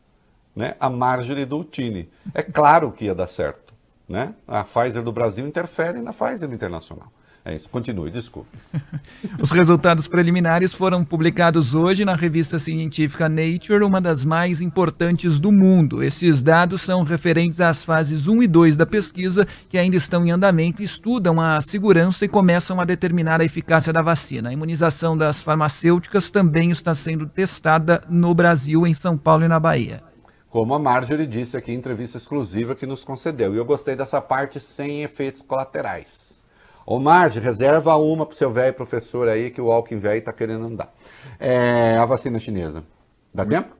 né, a Marjorie Doltini. É claro que ia dar certo. Né? A Pfizer do Brasil interfere na Pfizer internacional. É isso. Continue, desculpe. Os resultados preliminares foram publicados hoje na revista científica Nature, uma das mais importantes do mundo. Esses dados são referentes às fases 1 e 2 da pesquisa, que ainda estão em andamento, estudam a segurança e começam a determinar a eficácia da vacina. A imunização das farmacêuticas também está sendo testada no Brasil, em São Paulo e na Bahia como a Marjorie disse aqui em entrevista exclusiva que nos concedeu. E eu gostei dessa parte sem efeitos colaterais. Ô Marge, reserva uma pro seu velho professor aí que o Alckmin velho tá querendo andar. É, a vacina chinesa. Dá tempo?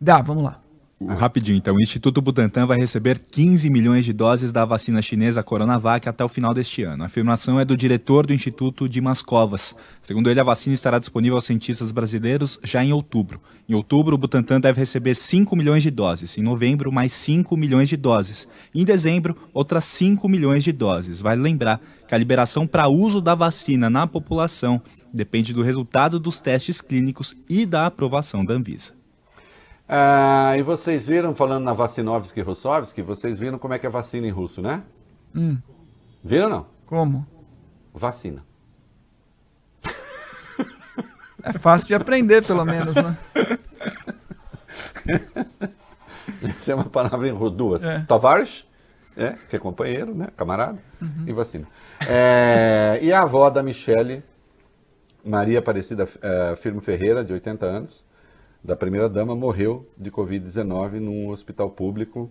Dá, vamos lá. Rapidinho, então, o Instituto Butantan vai receber 15 milhões de doses da vacina chinesa Coronavac até o final deste ano. A afirmação é do diretor do Instituto Dimas Covas. Segundo ele, a vacina estará disponível aos cientistas brasileiros já em outubro. Em outubro, o Butantan deve receber 5 milhões de doses. Em novembro, mais 5 milhões de doses. em dezembro, outras 5 milhões de doses. Vale lembrar que a liberação para uso da vacina na população depende do resultado dos testes clínicos e da aprovação da Anvisa. Ah, e vocês viram, falando na Vacinovski e Russovski, vocês viram como é que é vacina em russo, né? Hum. Viram ou não? Como? Vacina. É fácil de aprender, pelo menos, né? Isso é uma palavra em russo, duas. É. Tavares, é, que é companheiro, né? Camarada, uhum. e vacina. É, e a avó da Michele, Maria Aparecida é, Firmo Ferreira, de 80 anos, da primeira-dama, morreu de Covid-19 num hospital público.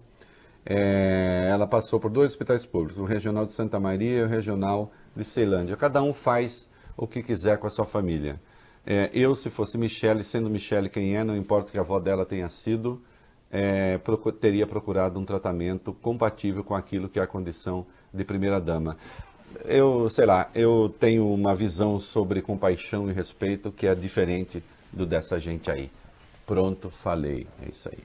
É, ela passou por dois hospitais públicos, o Regional de Santa Maria e o Regional de Ceilândia. Cada um faz o que quiser com a sua família. É, eu, se fosse Michele, sendo Michele quem é, não importa que a avó dela tenha sido, é, procur, teria procurado um tratamento compatível com aquilo que é a condição de primeira-dama. Eu, sei lá, eu tenho uma visão sobre compaixão e respeito que é diferente do dessa gente aí. Pronto, falei. É isso aí.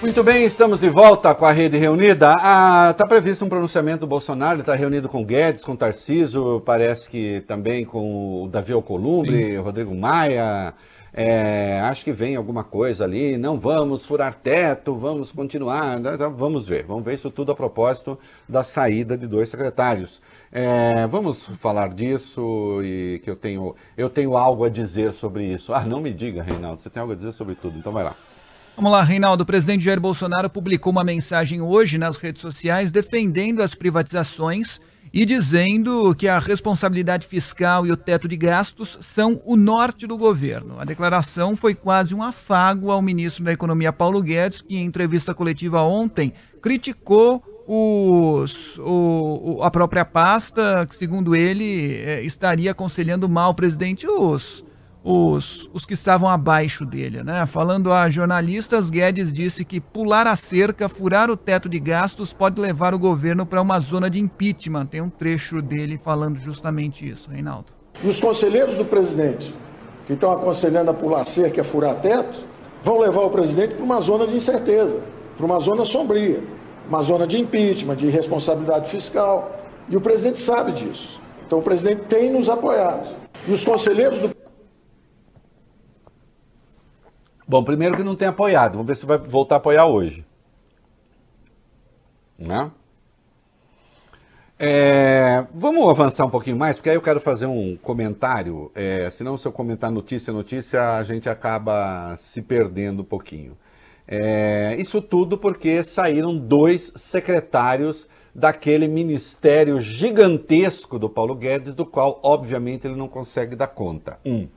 Muito bem, estamos de volta com a rede reunida. Está ah, previsto um pronunciamento do Bolsonaro, ele está reunido com Guedes, com Tarciso, parece que também com o Davi Alcolumbre, Sim. Rodrigo Maia. É, acho que vem alguma coisa ali. Não vamos furar teto, vamos continuar. Então, vamos ver, vamos ver isso tudo a propósito da saída de dois secretários. É, vamos falar disso e que eu tenho, eu tenho algo a dizer sobre isso. Ah, não me diga, Reinaldo, você tem algo a dizer sobre tudo, então vai lá. Vamos lá, Reinaldo. O presidente Jair Bolsonaro publicou uma mensagem hoje nas redes sociais defendendo as privatizações e dizendo que a responsabilidade fiscal e o teto de gastos são o norte do governo. A declaração foi quase um afago ao ministro da Economia Paulo Guedes, que em entrevista coletiva ontem criticou os, o, a própria pasta, segundo ele, é, estaria aconselhando mal o presidente os, os, os que estavam abaixo dele. Né? Falando a jornalistas, Guedes disse que pular a cerca, furar o teto de gastos, pode levar o governo para uma zona de impeachment. Tem um trecho dele falando justamente isso, Reinaldo. E os conselheiros do presidente, que estão aconselhando a pular cerca a furar teto, vão levar o presidente para uma zona de incerteza, para uma zona sombria uma zona de impeachment, de responsabilidade fiscal. E o presidente sabe disso. Então o presidente tem nos apoiado. E os conselheiros do. Bom, primeiro que não tem apoiado. Vamos ver se vai voltar a apoiar hoje. Né? É, vamos avançar um pouquinho mais, porque aí eu quero fazer um comentário. É, senão, se eu comentar notícia, notícia, a gente acaba se perdendo um pouquinho. É, isso tudo porque saíram dois secretários daquele ministério gigantesco do Paulo Guedes, do qual, obviamente, ele não consegue dar conta. Um.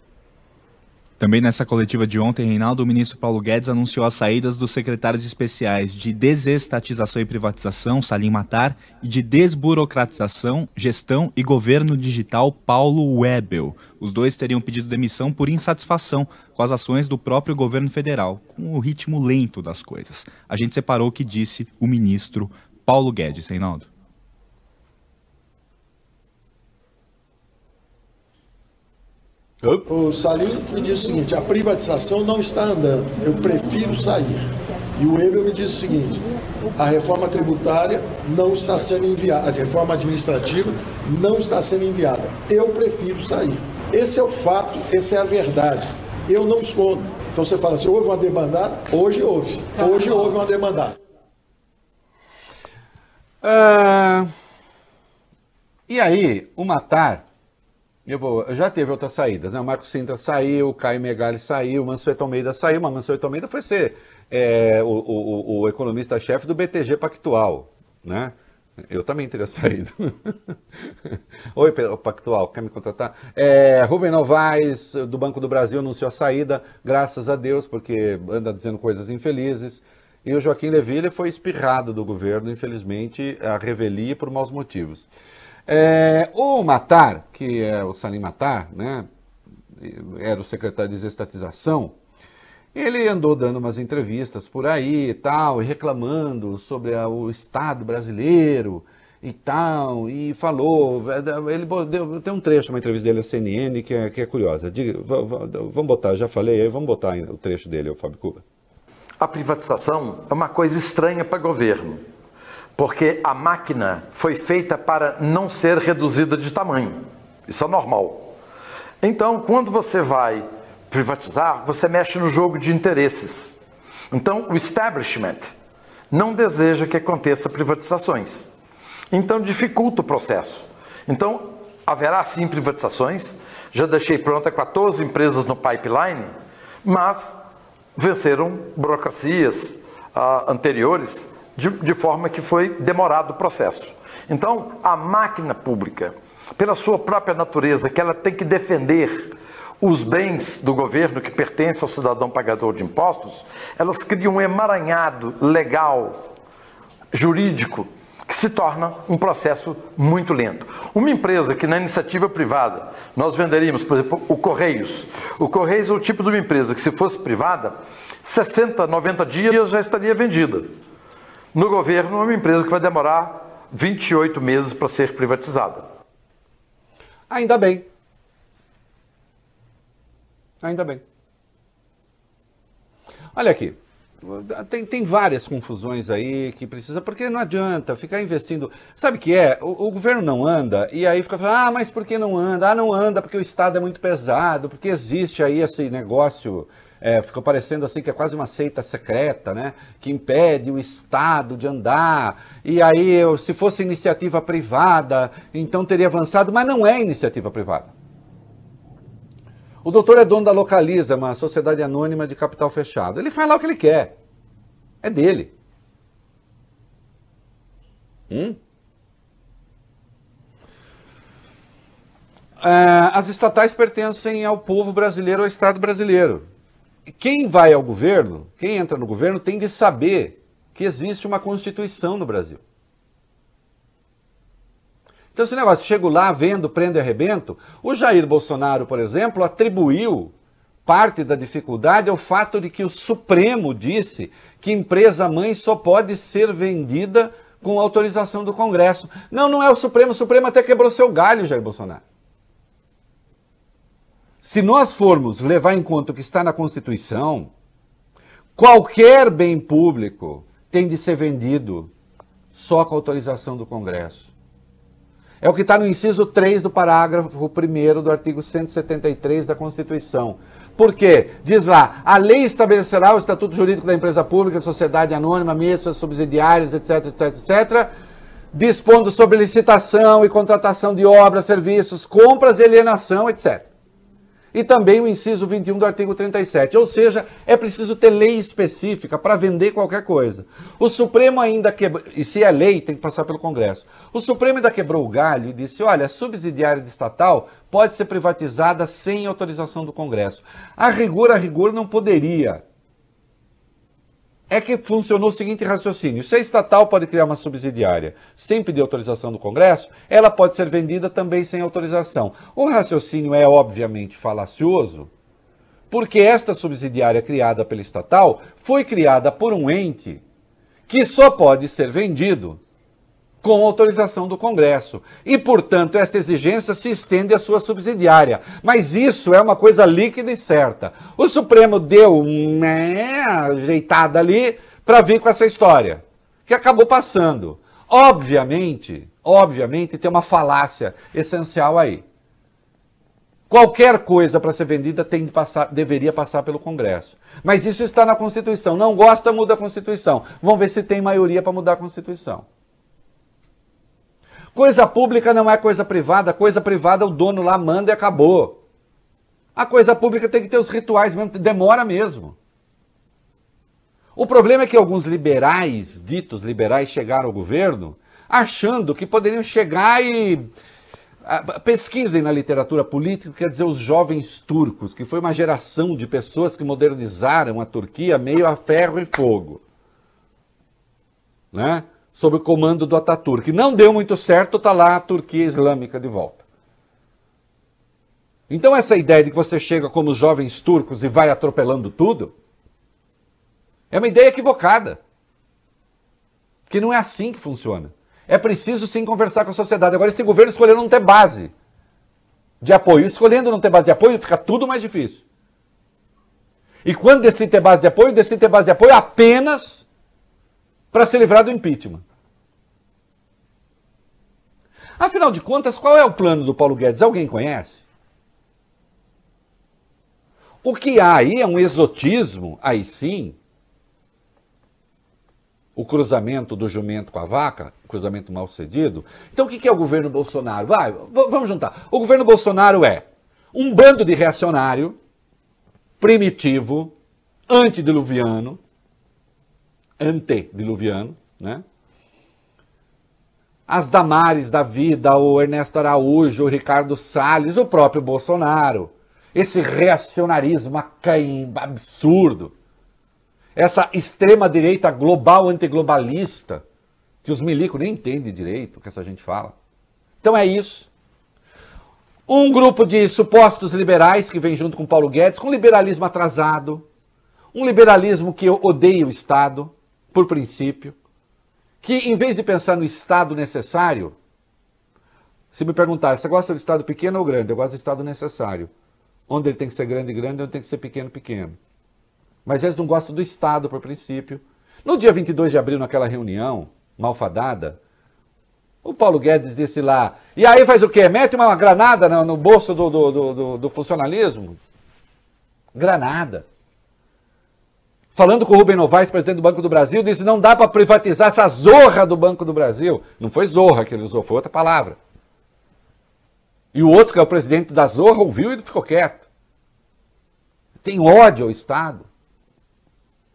Também nessa coletiva de ontem, Reinaldo, o ministro Paulo Guedes anunciou as saídas dos secretários especiais de desestatização e privatização, Salim Matar, e de desburocratização, gestão e governo digital, Paulo Webel. Os dois teriam pedido demissão por insatisfação com as ações do próprio governo federal, com o ritmo lento das coisas. A gente separou o que disse o ministro Paulo Guedes, Reinaldo. O Salim me disse o seguinte: a privatização não está andando, eu prefiro sair. E o Ebel me disse o seguinte: a reforma tributária não está sendo enviada, a reforma administrativa não está sendo enviada. Eu prefiro sair. Esse é o fato, essa é a verdade. Eu não escondo. Então você fala assim: houve uma demandada? Hoje houve. Hoje houve uma demandada. Ah, e aí, o Matar eu vou, já teve outras saídas, né? O Marco Sintra saiu, Caio Megali saiu, Mansueto Almeida saiu, mas Mansueto Almeida foi ser é, o, o, o economista-chefe do BTG Pactual, né? Eu também teria saído. Oi, Pactual, quer me contratar? É, Rubem Novaes, do Banco do Brasil, anunciou a saída, graças a Deus, porque anda dizendo coisas infelizes. E o Joaquim Leville foi espirrado do governo, infelizmente, a revelia por maus motivos. É, o Matar, que é o Salim Matar, né, era o secretário de desestatização, ele andou dando umas entrevistas por aí e tal, reclamando sobre a, o Estado brasileiro e tal, e falou, ele deu, tem um trecho, uma entrevista dele à CNN que é, que é curiosa. Diga, vamos botar, já falei, vamos botar o trecho dele, o Fábio Cuba. A privatização é uma coisa estranha para governo porque a máquina foi feita para não ser reduzida de tamanho. Isso é normal. Então, quando você vai privatizar, você mexe no jogo de interesses. Então, o establishment não deseja que aconteça privatizações. Então, dificulta o processo. Então, haverá sim privatizações. Já deixei pronta 14 empresas no pipeline, mas venceram burocracias ah, anteriores de, de forma que foi demorado o processo. Então, a máquina pública, pela sua própria natureza, que ela tem que defender os bens do governo que pertencem ao cidadão pagador de impostos, elas criam um emaranhado legal, jurídico, que se torna um processo muito lento. Uma empresa que na iniciativa privada nós venderíamos, por exemplo, o Correios. O Correios é o tipo de uma empresa que se fosse privada, 60, 90 dias já estaria vendida. No governo, é uma empresa que vai demorar 28 meses para ser privatizada. Ainda bem. Ainda bem. Olha aqui. Tem, tem várias confusões aí que precisa, porque não adianta ficar investindo. Sabe o que é? O, o, governo não anda, e aí fica falando, ah, mas por que não anda? Ah, não anda porque o Estado é muito pesado, porque existe aí esse negócio é, ficou parecendo assim que é quase uma seita secreta, né? Que impede o Estado de andar. E aí, se fosse iniciativa privada, então teria avançado, mas não é iniciativa privada. O doutor é dono da Localiza, uma sociedade anônima de capital fechado. Ele faz lá o que ele quer. É dele. Hum? É, as estatais pertencem ao povo brasileiro, ao Estado brasileiro quem vai ao governo, quem entra no governo, tem de saber que existe uma Constituição no Brasil. Então, esse negócio, chego lá, vendo, prendo e arrebento. O Jair Bolsonaro, por exemplo, atribuiu parte da dificuldade ao fato de que o Supremo disse que empresa mãe só pode ser vendida com autorização do Congresso. Não, não é o Supremo. O Supremo até quebrou seu galho, Jair Bolsonaro. Se nós formos levar em conta o que está na Constituição, qualquer bem público tem de ser vendido só com autorização do Congresso. É o que está no inciso 3 do parágrafo 1 do artigo 173 da Constituição. Por quê? Diz lá, a lei estabelecerá o estatuto jurídico da empresa pública, sociedade anônima, mesas subsidiárias, etc, etc, etc, dispondo sobre licitação e contratação de obras, serviços, compras alienação, etc e também o inciso 21 do artigo 37. Ou seja, é preciso ter lei específica para vender qualquer coisa. O Supremo ainda quebrou, e se é lei, tem que passar pelo Congresso. O Supremo ainda quebrou o galho e disse: olha, a subsidiária de estatal pode ser privatizada sem autorização do Congresso. A rigor, a rigor, não poderia é que funcionou o seguinte raciocínio: se a estatal pode criar uma subsidiária sem pedir autorização do Congresso, ela pode ser vendida também sem autorização. O raciocínio é obviamente falacioso, porque esta subsidiária criada pela estatal foi criada por um ente que só pode ser vendido com autorização do Congresso. E, portanto, essa exigência se estende à sua subsidiária. Mas isso é uma coisa líquida e certa. O Supremo deu uma ajeitada ali para vir com essa história, que acabou passando. Obviamente, obviamente, tem uma falácia essencial aí. Qualquer coisa para ser vendida tem de passar, deveria passar pelo Congresso. Mas isso está na Constituição. Não gosta, muda a Constituição. Vamos ver se tem maioria para mudar a Constituição. Coisa pública não é coisa privada, coisa privada o dono lá manda e acabou. A coisa pública tem que ter os rituais mesmo, demora mesmo. O problema é que alguns liberais, ditos liberais, chegaram ao governo achando que poderiam chegar e. Ah, pesquisem na literatura política, quer dizer, os jovens turcos, que foi uma geração de pessoas que modernizaram a Turquia meio a ferro e fogo. Né? Sob o comando do Ataturk. Não deu muito certo, está lá a Turquia Islâmica de volta. Então essa ideia de que você chega como os jovens turcos e vai atropelando tudo, é uma ideia equivocada. Que não é assim que funciona. É preciso sim conversar com a sociedade. Agora, esse governo escolheu não ter base de apoio. Escolhendo não ter base de apoio, fica tudo mais difícil. E quando decide ter base de apoio, decide ter base de apoio apenas para se livrar do impeachment. Afinal de contas, qual é o plano do Paulo Guedes? Alguém conhece? O que há aí é um exotismo, aí sim. O cruzamento do jumento com a vaca, cruzamento mal sucedido. Então, o que é o governo Bolsonaro? Vai, vamos juntar. O governo Bolsonaro é um bando de reacionário, primitivo, antediluviano, antediluviano, né? As Damares da vida, o Ernesto Araújo, o Ricardo Salles, o próprio Bolsonaro. Esse reacionarismo absurdo. Essa extrema-direita global antiglobalista, que os milicos nem entendem direito o que essa gente fala. Então é isso. Um grupo de supostos liberais que vem junto com Paulo Guedes, com liberalismo atrasado, um liberalismo que odeia o Estado, por princípio, que em vez de pensar no Estado necessário, se me perguntar, você gosta do Estado pequeno ou grande? Eu gosto do Estado necessário. Onde ele tem que ser grande, grande, onde tem que ser pequeno, pequeno. Mas eles não gostam do Estado, por princípio. No dia 22 de abril, naquela reunião malfadada, o Paulo Guedes disse lá, e aí faz o quê? Mete uma granada no, bolso do, do, do, do funcionalismo? Granada falando com o Rubem Novaes, presidente do Banco do Brasil, disse não dá para privatizar essa zorra do Banco do Brasil. Não foi zorra que ele usou, foi outra palavra. E o outro, que é o presidente da zorra, ouviu e ficou quieto. Tem ódio ao Estado.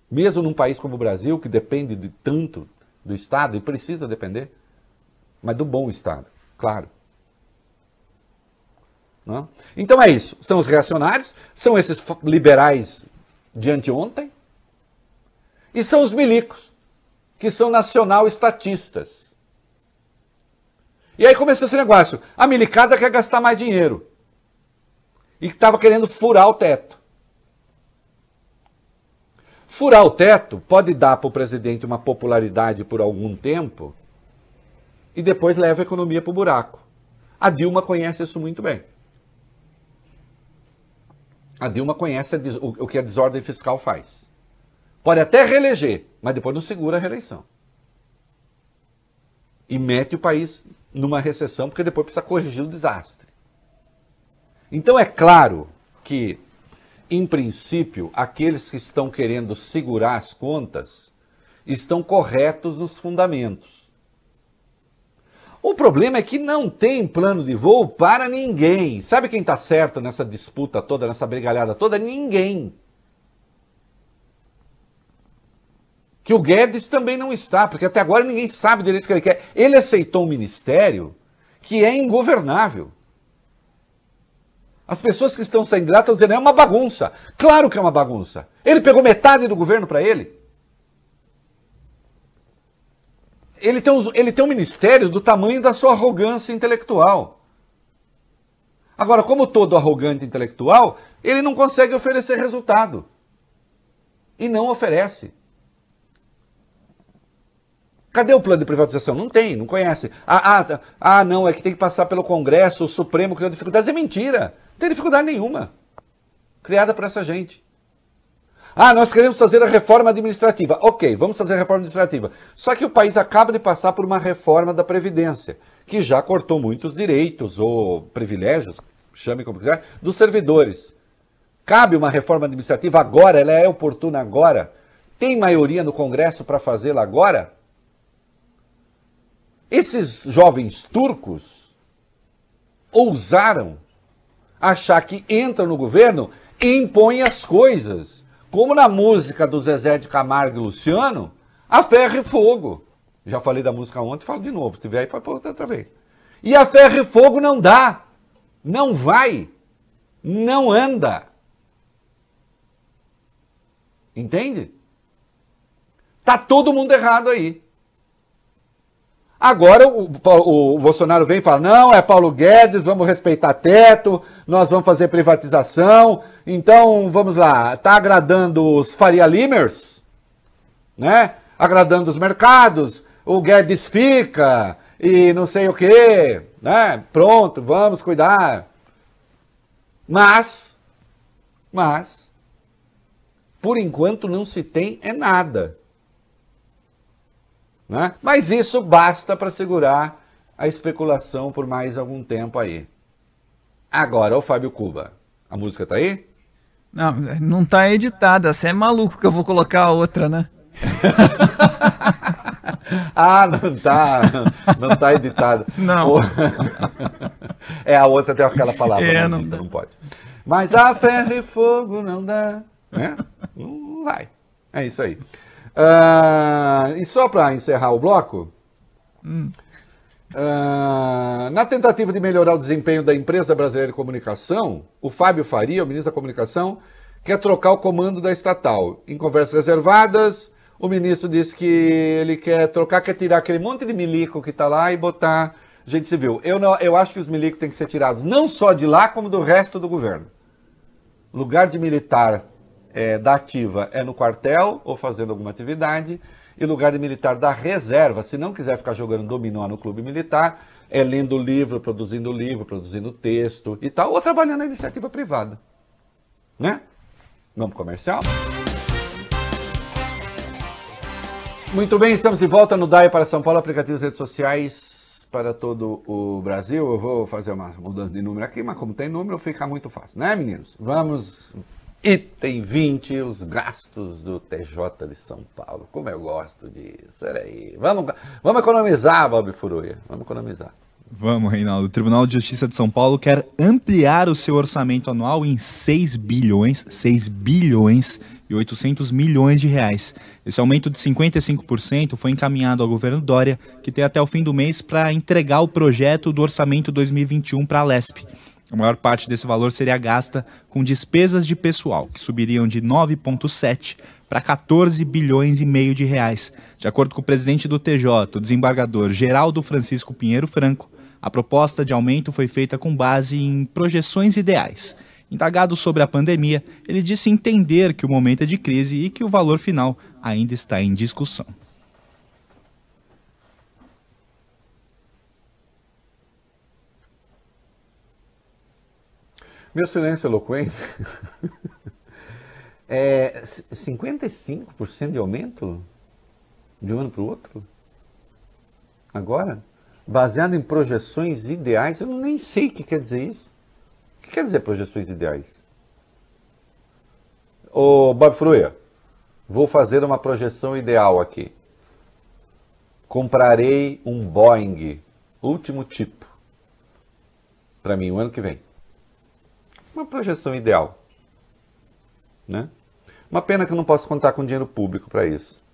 Mesmo num país como o Brasil, que depende de tanto do Estado, e precisa depender, mas do bom Estado, claro. Não? Então é isso. São os reacionários, são esses liberais de anteontem, e são os milicos, que são nacional estatistas. E aí começou esse negócio. A milicada quer gastar mais dinheiro. E estava querendo furar o teto. Furar o teto pode dar para o presidente uma popularidade por algum tempo e depois leva a economia para o buraco. A Dilma conhece isso muito bem. A Dilma conhece o que a desordem fiscal faz. Pode até reeleger, mas depois não segura a reeleição. E mete o país numa recessão, porque depois precisa corrigir o desastre. Então é claro que, em princípio, aqueles que estão querendo segurar as contas estão corretos nos fundamentos. O problema é que não tem plano de voo para ninguém. Sabe quem está certo nessa disputa toda, nessa brigalhada toda? Ninguém. Que o Guedes também não está, porque até agora ninguém sabe direito o que ele quer. Ele aceitou um ministério que é ingovernável. As pessoas que estão saindo lá estão dizendo é uma bagunça. Claro que é uma bagunça. Ele pegou metade do governo para ele. Ele tem, um, ele tem um ministério do tamanho da sua arrogância intelectual. Agora, como todo arrogante intelectual, ele não consegue oferecer resultado. E não oferece. Cadê o plano de privatização? Não tem, não conhece. Ah, ah, ah, não, é que tem que passar pelo Congresso, o Supremo criou dificuldades. É mentira. Não tem dificuldade nenhuma. Criada por essa gente. Ah, nós queremos fazer a reforma administrativa. Ok, vamos fazer a reforma administrativa. Só que o país acaba de passar por uma reforma da Previdência, que já cortou muitos direitos ou privilégios, chame como quiser, dos servidores. Cabe uma reforma administrativa agora? Ela é oportuna agora? Tem maioria no Congresso para fazê-la agora? Esses jovens turcos ousaram achar que entram no governo e impõem as coisas. Como na música do Zezé de Camargo e Luciano, a ferro e fogo. Já falei da música ontem, falo de novo. Se tiver aí, pode outra vez. E a ferro e fogo não dá. Não vai. Não anda. Entende? Tá todo mundo errado aí. Agora o, o, Bolsonaro vem e fala: não, é Paulo Guedes, vamos respeitar teto, nós vamos fazer privatização. Então, vamos lá, está agradando os Faria Limers, né? Agradando os mercados, o Guedes fica e não sei o quê, né? Pronto, vamos cuidar. Mas, mas, por enquanto não se tem é nada. Né? Mas isso basta para segurar a especulação por mais algum tempo aí. Agora, o Fábio Cuba. A música tá aí? Não, não tá editada. Você é maluco que eu vou colocar a outra, né? ah, não tá. Não tá editada. Não. é, a outra tem aquela palavra. É, não, não, não pode. Mas a ferro e fogo não dá. Né? Não vai. É isso aí. Uh, e só para encerrar o bloco, hum. uh, na tentativa de melhorar o desempenho da empresa brasileira de comunicação, o Fábio Faria, o ministro da Comunicação, quer trocar o comando da estatal. Em conversas reservadas, o ministro disse que ele quer trocar, quer tirar aquele monte de milico que está lá e botar gente civil. Eu, não, eu acho que os milicos têm que ser tirados não só de lá, como do resto do governo. Lugar de militar é, da ativa é no quartel ou fazendo alguma atividade, e lugar de militar da reserva, se não quiser ficar jogando dominó no clube militar, é lendo livro, produzindo livro, produzindo texto e tal, ou trabalhando na iniciativa privada. Né? Vamos comercial? Muito bem, estamos de volta no DAI para São Paulo, aplicativos redes sociais para todo o Brasil. Eu vou fazer uma mudança de número aqui, mas como tem número, fica muito fácil, né, meninos? Vamos Item 20, os gastos do TJ de São Paulo. Como eu gosto disso. Peraí. Vamos, vamos economizar, Bob Furuia. Vamos economizar. Vamos, Reinaldo. O Tribunal de Justiça de São Paulo quer ampliar o seu orçamento anual em 6 bilhões, 6 bilhões e 800 milhões de reais. Esse aumento de 55% foi encaminhado ao governo Dória, que tem até o fim do mês para entregar o projeto do orçamento 2021 para a LESP. A maior parte desse valor seria gasta com despesas de pessoal, que subiriam de 9,7 para 14 bilhões e meio de reais. De acordo com o presidente do TJ, o desembargador Geraldo Francisco Pinheiro Franco, A proposta de aumento foi feita com base em projeções ideais. Indagado sobre a pandemia, ele disse entender que o momento é de crise e que o valor final ainda está em discussão. Meu silêncio eloquente. é 55% de aumento de um ano para o outro? Agora? Baseado em projeções ideais, eu nem sei o que quer dizer isso. O que quer dizer projeções ideais? Ô, Bob Fruia, vou fazer uma projeção ideal aqui. Comprarei um Boeing último tipo para mim o ano que vem uma projeção ideal. Né? Uma pena que eu não posso contar com dinheiro público para isso.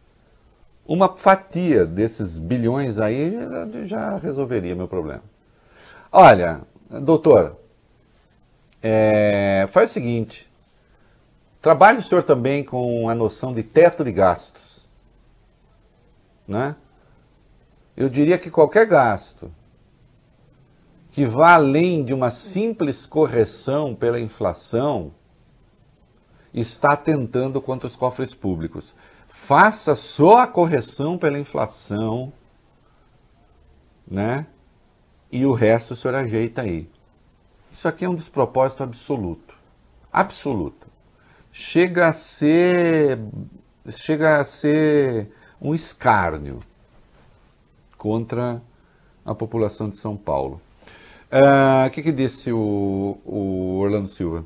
Uma fatia desses bilhões aí já resolveria meu problema. Olha, doutor, é, faz o seguinte: trabalhe o senhor também com a noção de teto de gastos. Né? Eu diria que qualquer gasto que vá além de uma simples correção pela inflação, está atentando contra os cofres públicos. Faça só a correção pela inflação, né? E o resto o senhor ajeita aí. Isso aqui é um despropósito absoluto. Absoluto. Chega a ser chega a ser um escárnio contra a população de São Paulo. O uh, que, que, disse o, o, Orlando Silva?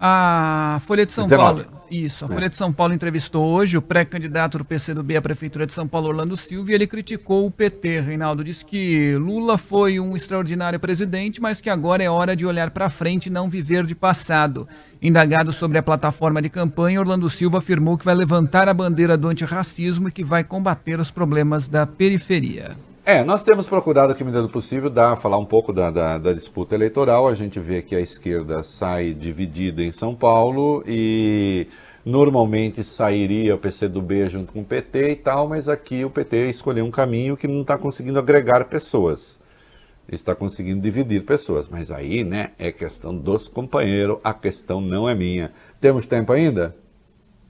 A Folha de São 19. Paulo. Isso, a é. Folha de São Paulo entrevistou hoje o pré-candidato do PCdoB à Prefeitura de São Paulo, Orlando Silva, e ele criticou o PT. Reinaldo disse que Lula foi um extraordinário presidente, mas que agora é hora de olhar para frente e não viver de passado. Indagado sobre a plataforma de campanha, Orlando Silva afirmou que vai levantar a bandeira do antirracismo e que vai combater os problemas da periferia. É, nós temos procurado aqui, medida do possível, dar, falar um pouco da, da, da, disputa eleitoral. A gente vê que a esquerda sai dividida em São Paulo e normalmente sairia o PCdoB junto com o PT e tal, mas aqui o PT escolheu um caminho que não está conseguindo agregar pessoas. Está conseguindo dividir pessoas. Mas aí, né, é questão dos companheiros, a questão não é minha. Temos tempo ainda?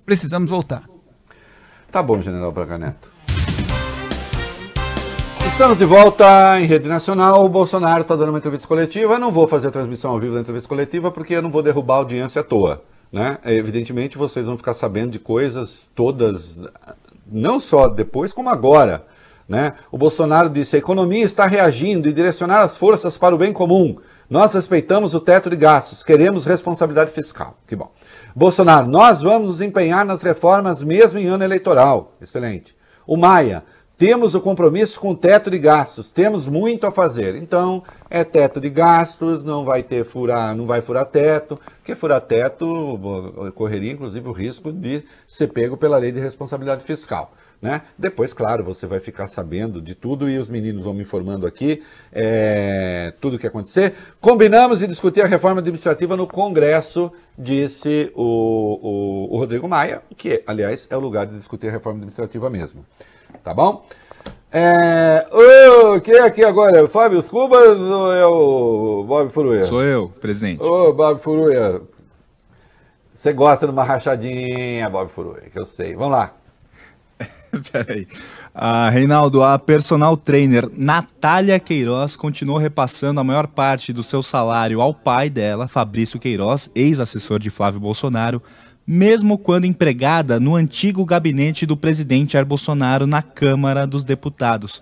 Precisamos voltar. Tá bom, General Braga Neto. Estamos de volta em rede nacional. O Bolsonaro está dando uma entrevista coletiva. Eu não vou fazer a transmissão ao vivo da entrevista coletiva porque eu não vou derrubar a audiência à toa. Né? Evidentemente, vocês vão ficar sabendo de coisas todas, não só depois, como agora. Né? O Bolsonaro disse: a economia está reagindo e direcionar as forças para o bem comum. Nós respeitamos o teto de gastos, queremos responsabilidade fiscal. Que bom. Bolsonaro, nós vamos nos empenhar nas reformas mesmo em ano eleitoral. Excelente. O Maia, temos o compromisso com o teto de gastos, temos muito a fazer. Então, é teto de gastos, não vai ter furar, não vai furar teto, porque furar teto correria inclusive o risco de ser pego pela lei de responsabilidade fiscal. Né? Depois, claro, você vai ficar sabendo de tudo e os meninos vão me informando aqui é, tudo o que acontecer. Combinamos de discutir a reforma administrativa no Congresso, disse o, o, o Rodrigo Maia, que, aliás, é o lugar de discutir a reforma administrativa mesmo. Tá bom? É, ô, quem é aqui agora? Fábio Cubas ou é o Bob Furuia? Sou eu, presidente. Ô, Bob Furuia. Você gosta de uma rachadinha, Bob Furuia, que eu sei. Vamos lá. Peraí. Ah, Reinaldo, a personal trainer Natália Queiroz continuou repassando a maior parte do seu salário ao pai dela, Fabrício Queiroz, ex-assessor de Flávio Bolsonaro, mesmo quando empregada no antigo gabinete do presidente Jair Bolsonaro na Câmara dos Deputados.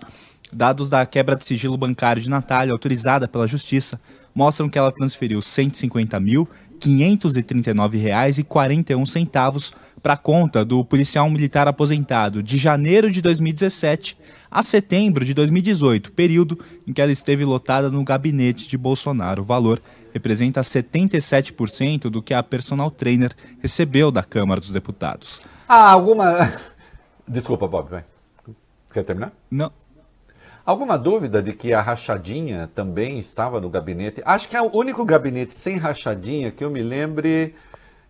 Dados da quebra de sigilo bancário de Natália, autorizada pela Justiça, mostram que ela transferiu R$ 150.539,41 para a conta do policial militar aposentado de janeiro de 2017 a setembro de 2018, período em que ela esteve lotada no gabinete de Bolsonaro. O valor representa 77% do que a personal trainer recebeu da Câmara dos Deputados. Ah, alguma. Desculpa, Bob, vai. Quer terminar? Não. Alguma dúvida de que a rachadinha também estava no gabinete? Acho que é o único gabinete sem rachadinha que eu me lembre.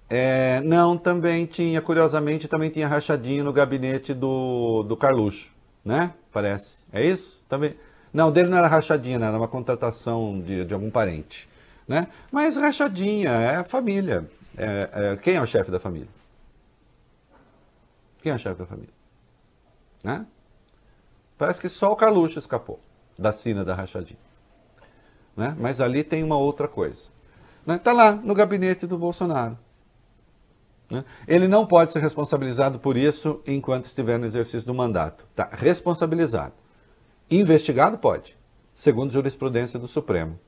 É... não, também tinha, curiosamente, também tinha rachadinha no gabinete do, do Carluxo, né? Parece. É isso? Também. Não, dele não era rachadinha, não, era uma contratação de, de algum parente. Né? Mas rachadinha, é família. É, é, quem é o chefe da família? Quem é o chefe da família? Né? Parece que só o Carluxo escapou da sina da rachadinha. Né? Mas ali tem uma outra coisa. Está né? Tá lá no gabinete do Bolsonaro. Né? Ele não pode ser responsabilizado por isso enquanto estiver no exercício do mandato. Está responsabilizado. Investigado pode, segundo jurisprudência do Supremo.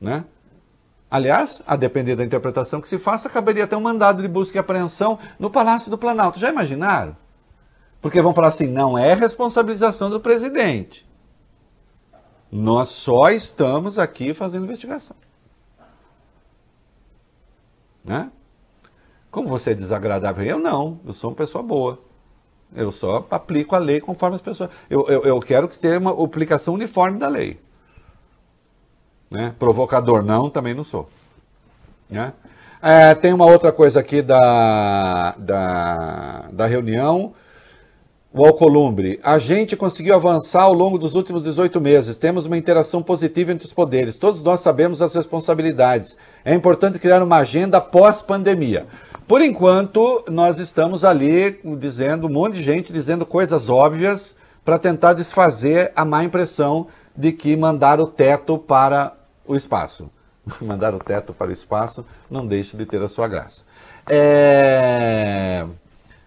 Né? Aliás, a depender da interpretação que se faça, caberia até um mandado de busca e apreensão no Palácio do Planalto. Já imaginaram? Porque vão falar assim: não é responsabilização do presidente. Nós só estamos aqui fazendo investigação. Né? Como você é desagradável? Eu não, eu sou uma pessoa boa. Eu só aplico a lei conforme as pessoas. Eu, eu, eu quero que tenha uma aplicação uniforme da lei. Né? Provocador não, também não sou. Né? É, tem uma outra coisa aqui da, da, da reunião. O Alcolumbre. A gente conseguiu avançar ao longo dos últimos 18 meses. Temos uma interação positiva entre os poderes. Todos nós sabemos as responsabilidades. É importante criar uma agenda pós-pandemia. Por enquanto, nós estamos ali dizendo, um monte de gente dizendo coisas óbvias para tentar desfazer a má impressão de que mandar o teto para o espaço. mandar o teto para o espaço não deixa de ter a sua graça. É...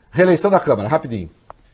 Reeleição da Câmara, rapidinho.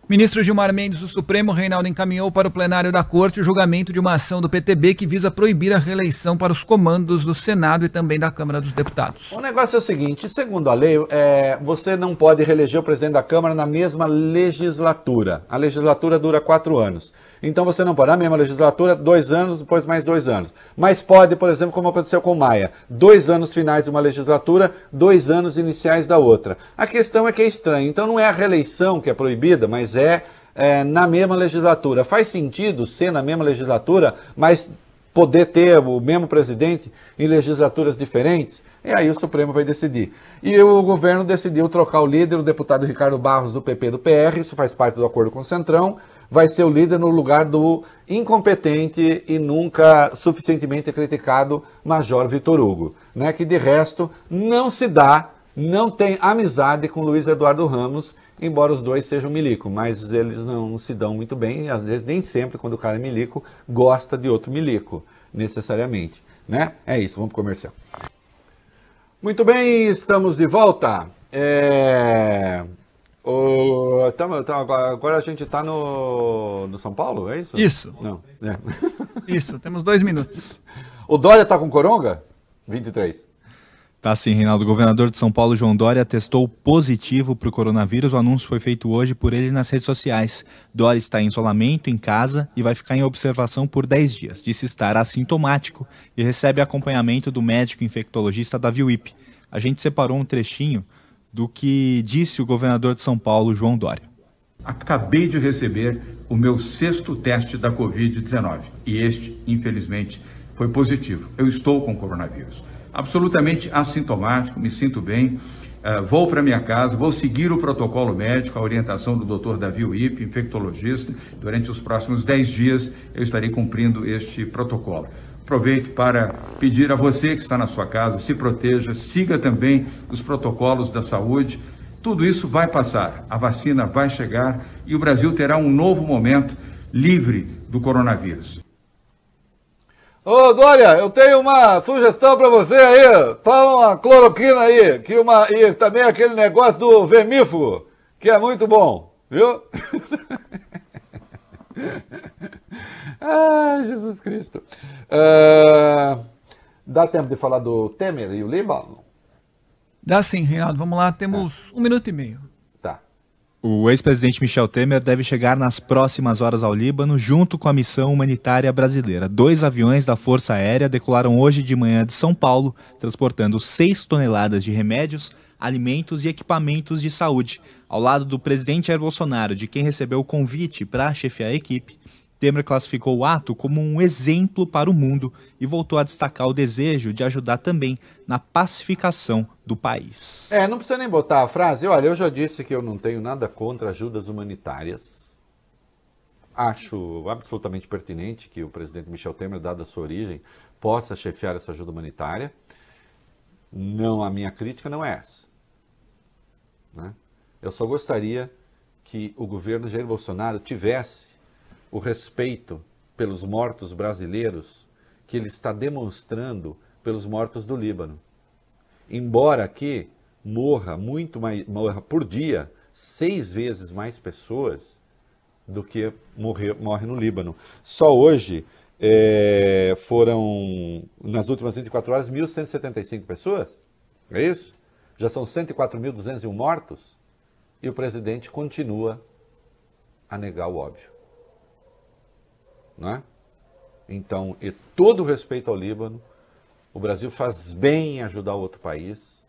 Ministro Gilmar Mendes do Supremo, Reinaldo encaminhou para o plenário da Corte o julgamento de uma ação do PTB que visa proibir a reeleição para os comandos do Senado e também da Câmara dos Deputados. O negócio é o seguinte: segundo a lei, é, você não pode reeleger o presidente da Câmara na mesma legislatura. A legislatura dura quatro anos. Então você não pode, na mesma legislatura, dois anos, depois mais dois anos. Mas pode, por exemplo, como aconteceu com Maia, dois anos finais de uma legislatura, dois anos iniciais da outra. A questão é que é estranho. Então não é a reeleição que é proibida, mas é, é na mesma legislatura. Faz sentido ser na mesma legislatura, mas poder ter o mesmo presidente em legislaturas diferentes? E aí o Supremo vai decidir. E o governo decidiu trocar o líder, o deputado Ricardo Barros, do PP do PR, isso faz parte do acordo com o Centrão, vai ser o líder no lugar do incompetente e nunca suficientemente criticado Major Vitor Hugo, né? que de resto não se dá, não tem amizade com Luiz Eduardo Ramos, embora os dois sejam milico, mas eles não se dão muito bem, às vezes nem sempre quando o cara é milico gosta de outro milico, necessariamente. Né? É isso, vamos para o comercial. Muito bem, estamos de volta. É... O, tamo, tamo, agora a gente está no, no São Paulo, é isso? Isso. Não. É. Isso, temos dois minutos. O Dória está com coronga? 23. Tá sim, Reinaldo. O governador de São Paulo, João Dória, testou positivo para o coronavírus. O anúncio foi feito hoje por ele nas redes sociais. Dória está em isolamento em casa e vai ficar em observação por 10 dias. Disse estar assintomático e recebe acompanhamento do médico infectologista Davi Wip. A gente separou um trechinho do que disse o governador de São Paulo, João Dória. Acabei de receber o meu sexto teste da Covid-19 e este, infelizmente, foi positivo. Eu estou com coronavírus. Absolutamente assintomático, me sinto bem. Uh, vou para minha casa, vou seguir o protocolo médico, a orientação do Dr. Davi Wip, infectologista. Durante os próximos 10 dias eu estarei cumprindo este protocolo. Aproveito para pedir a você que está na sua casa, se proteja, siga também os protocolos da saúde. Tudo isso vai passar, a vacina vai chegar e o Brasil terá um novo momento livre do coronavírus. Ô Dória, eu tenho uma sugestão para você aí. Toma uma cloroquina aí, que uma, e também aquele negócio do vermífugo, que é muito bom, viu? ah, Jesus Cristo. Uh, dá tempo de falar do Temer e o Líbano? Dá sim, Reinaldo. Vamos lá, temos um minuto e meio. Tá. O ex-presidente Michel Temer deve chegar nas próximas horas ao Líbano junto com a missão humanitária brasileira. Dois aviões da Força Aérea decolaram hoje de manhã de São Paulo, transportando 6 toneladas de remédios, alimentos e equipamentos de saúde. Ao lado do presidente Jair Bolsonaro, de quem recebeu o convite para chefiar a equipe, Temer classificou o ato como um exemplo para o mundo e voltou a destacar o desejo de ajudar também na pacificação do país. É, não precisa nem botar a frase. Olha, eu já disse que eu não tenho nada contra ajudas humanitárias. acho absolutamente pertinente que o presidente Michel Temer, dada a sua origem, possa chefiar essa ajuda humanitária. Não, a minha crítica não é essa. Né? Eu só gostaria que o governo Jair Bolsonaro tivesse o respeito pelos mortos brasileiros que ele está demonstrando pelos mortos do Líbano. Embora aqui morra muito mais, morra por dia seis vezes mais pessoas do que morre, morre no Líbano. Só hoje é, foram, nas últimas 24 horas, 1.175 pessoas. É isso? Já são 104.201 mortos. E o presidente continua a negar o óbvio. Não é? Então, e todo respeito ao Líbano, o Brasil faz bem em ajudar outro país.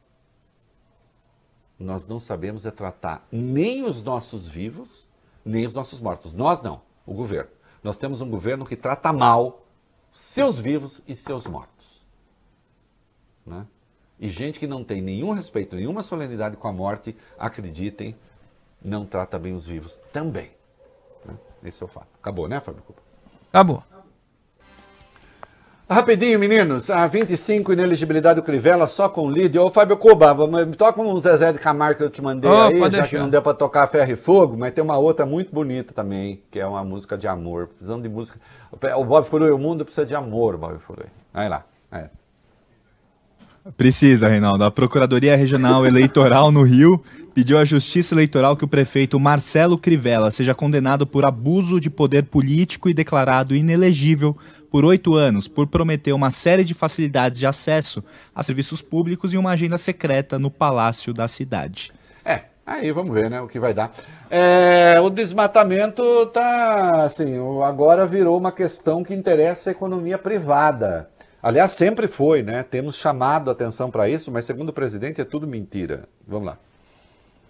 Nós não sabemos é tratar nem os nossos vivos, nem os nossos mortos. Nós não, o governo. Nós temos um governo que trata mal seus vivos e seus mortos. Né? E gente que não tem nenhum respeito, nenhuma solenidade com a morte, acreditem, não trata bem os vivos também. Né? Esse é o fato. Acabou, né, Fábio? Acabou. Rapidinho, meninos. A 25, ineligibilidade do Crivella só com lead. Ô, Fábio Cuba, me toca um Zezé de Camargo que eu te mandei Oh, aí, já deixar. que não deu pra tocar Ferro e Fogo, mas tem uma outra muito bonita também, que é uma música de amor. Precisando de música. O Bob Furui, o mundo precisa de amor, Bob Furui. Vai lá. É. Precisa, Reinaldo. A Procuradoria Regional Eleitoral no Rio pediu à Justiça Eleitoral que o prefeito Marcelo Crivella seja condenado por abuso de poder político e declarado inelegível por oito anos por prometer uma série de facilidades de acesso a serviços públicos e uma agenda secreta no Palácio da cidade. É, aí vamos ver, né, o que vai dar. É, o desmatamento tá, assim, agora virou uma questão que interessa a economia privada. Aliás, sempre foi, né? Temos chamado a atenção para isso, mas segundo o presidente é tudo mentira. Vamos lá.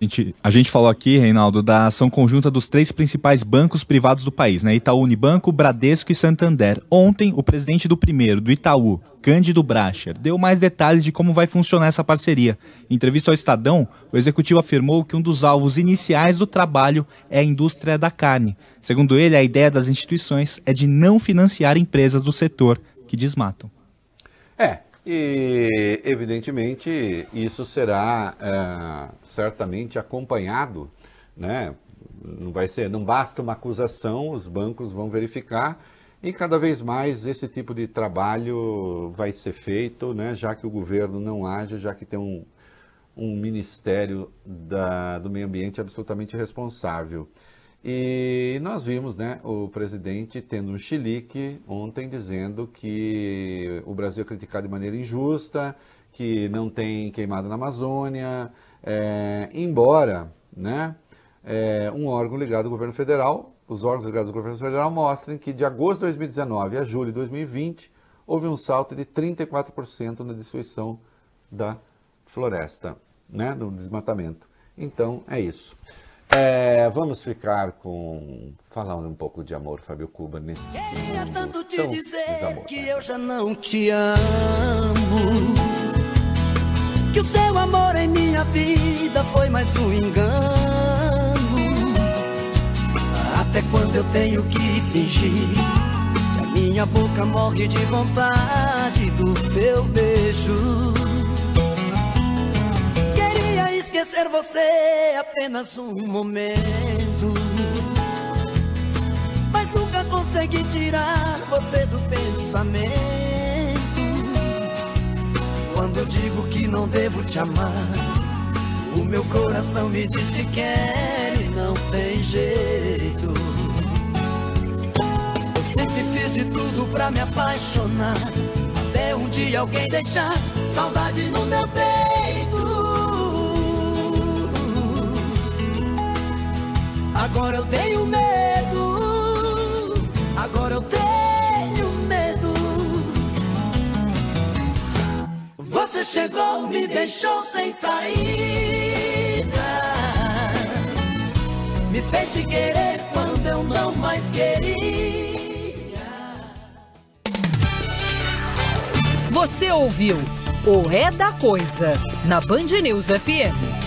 A gente, a gente falou aqui, Reinaldo, da ação conjunta dos três principais bancos privados do país, né? Itaú Unibanco, Bradesco e Santander. Ontem, o presidente do primeiro, do Itaú, Cândido Bracher, deu mais detalhes de como vai funcionar essa parceria. Em entrevista ao Estadão, o executivo afirmou que um dos alvos iniciais do trabalho é a indústria da carne. Segundo ele, a ideia das instituições é de não financiar empresas do setor que desmatam. É, e evidentemente isso será é, certamente acompanhado, né? Não vai ser, não basta uma acusação, os bancos vão verificar e cada vez mais esse tipo de trabalho vai ser feito, né? Já que o governo não age, já que tem um, um ministério da, do meio ambiente absolutamente responsável. E nós vimos né, o presidente tendo um chilique ontem dizendo que o Brasil é criticado de maneira injusta, que não tem queimada na Amazônia, é, embora né, é, um órgão ligado ao governo federal, os órgãos ligados ao governo federal mostrem que de agosto de 2019 a julho de 2020 houve um salto de 34% na destruição da floresta, né, do desmatamento. Então é isso. É, vamos ficar com. falando um pouco de amor, Fábio Cuba, nesse Queria tanto te tão dizer desamor, que né? eu já não te amo. Que o seu amor em minha vida foi mais um engano. Até quando eu tenho que fingir? Se a minha boca morre de vontade do seu beijo. Esquecer você apenas um momento. Mas nunca consegui tirar você do pensamento. Quando eu digo que não devo te amar, o meu coração me diz que quer e não tem jeito. Eu sempre fiz de tudo pra me apaixonar. Até um dia alguém deixar saudade no meu peito. Agora eu tenho medo. Agora eu tenho medo. Você chegou, me deixou sem saída. Me fez te querer quando eu não mais queria. Você ouviu o É da Coisa na Band News FM.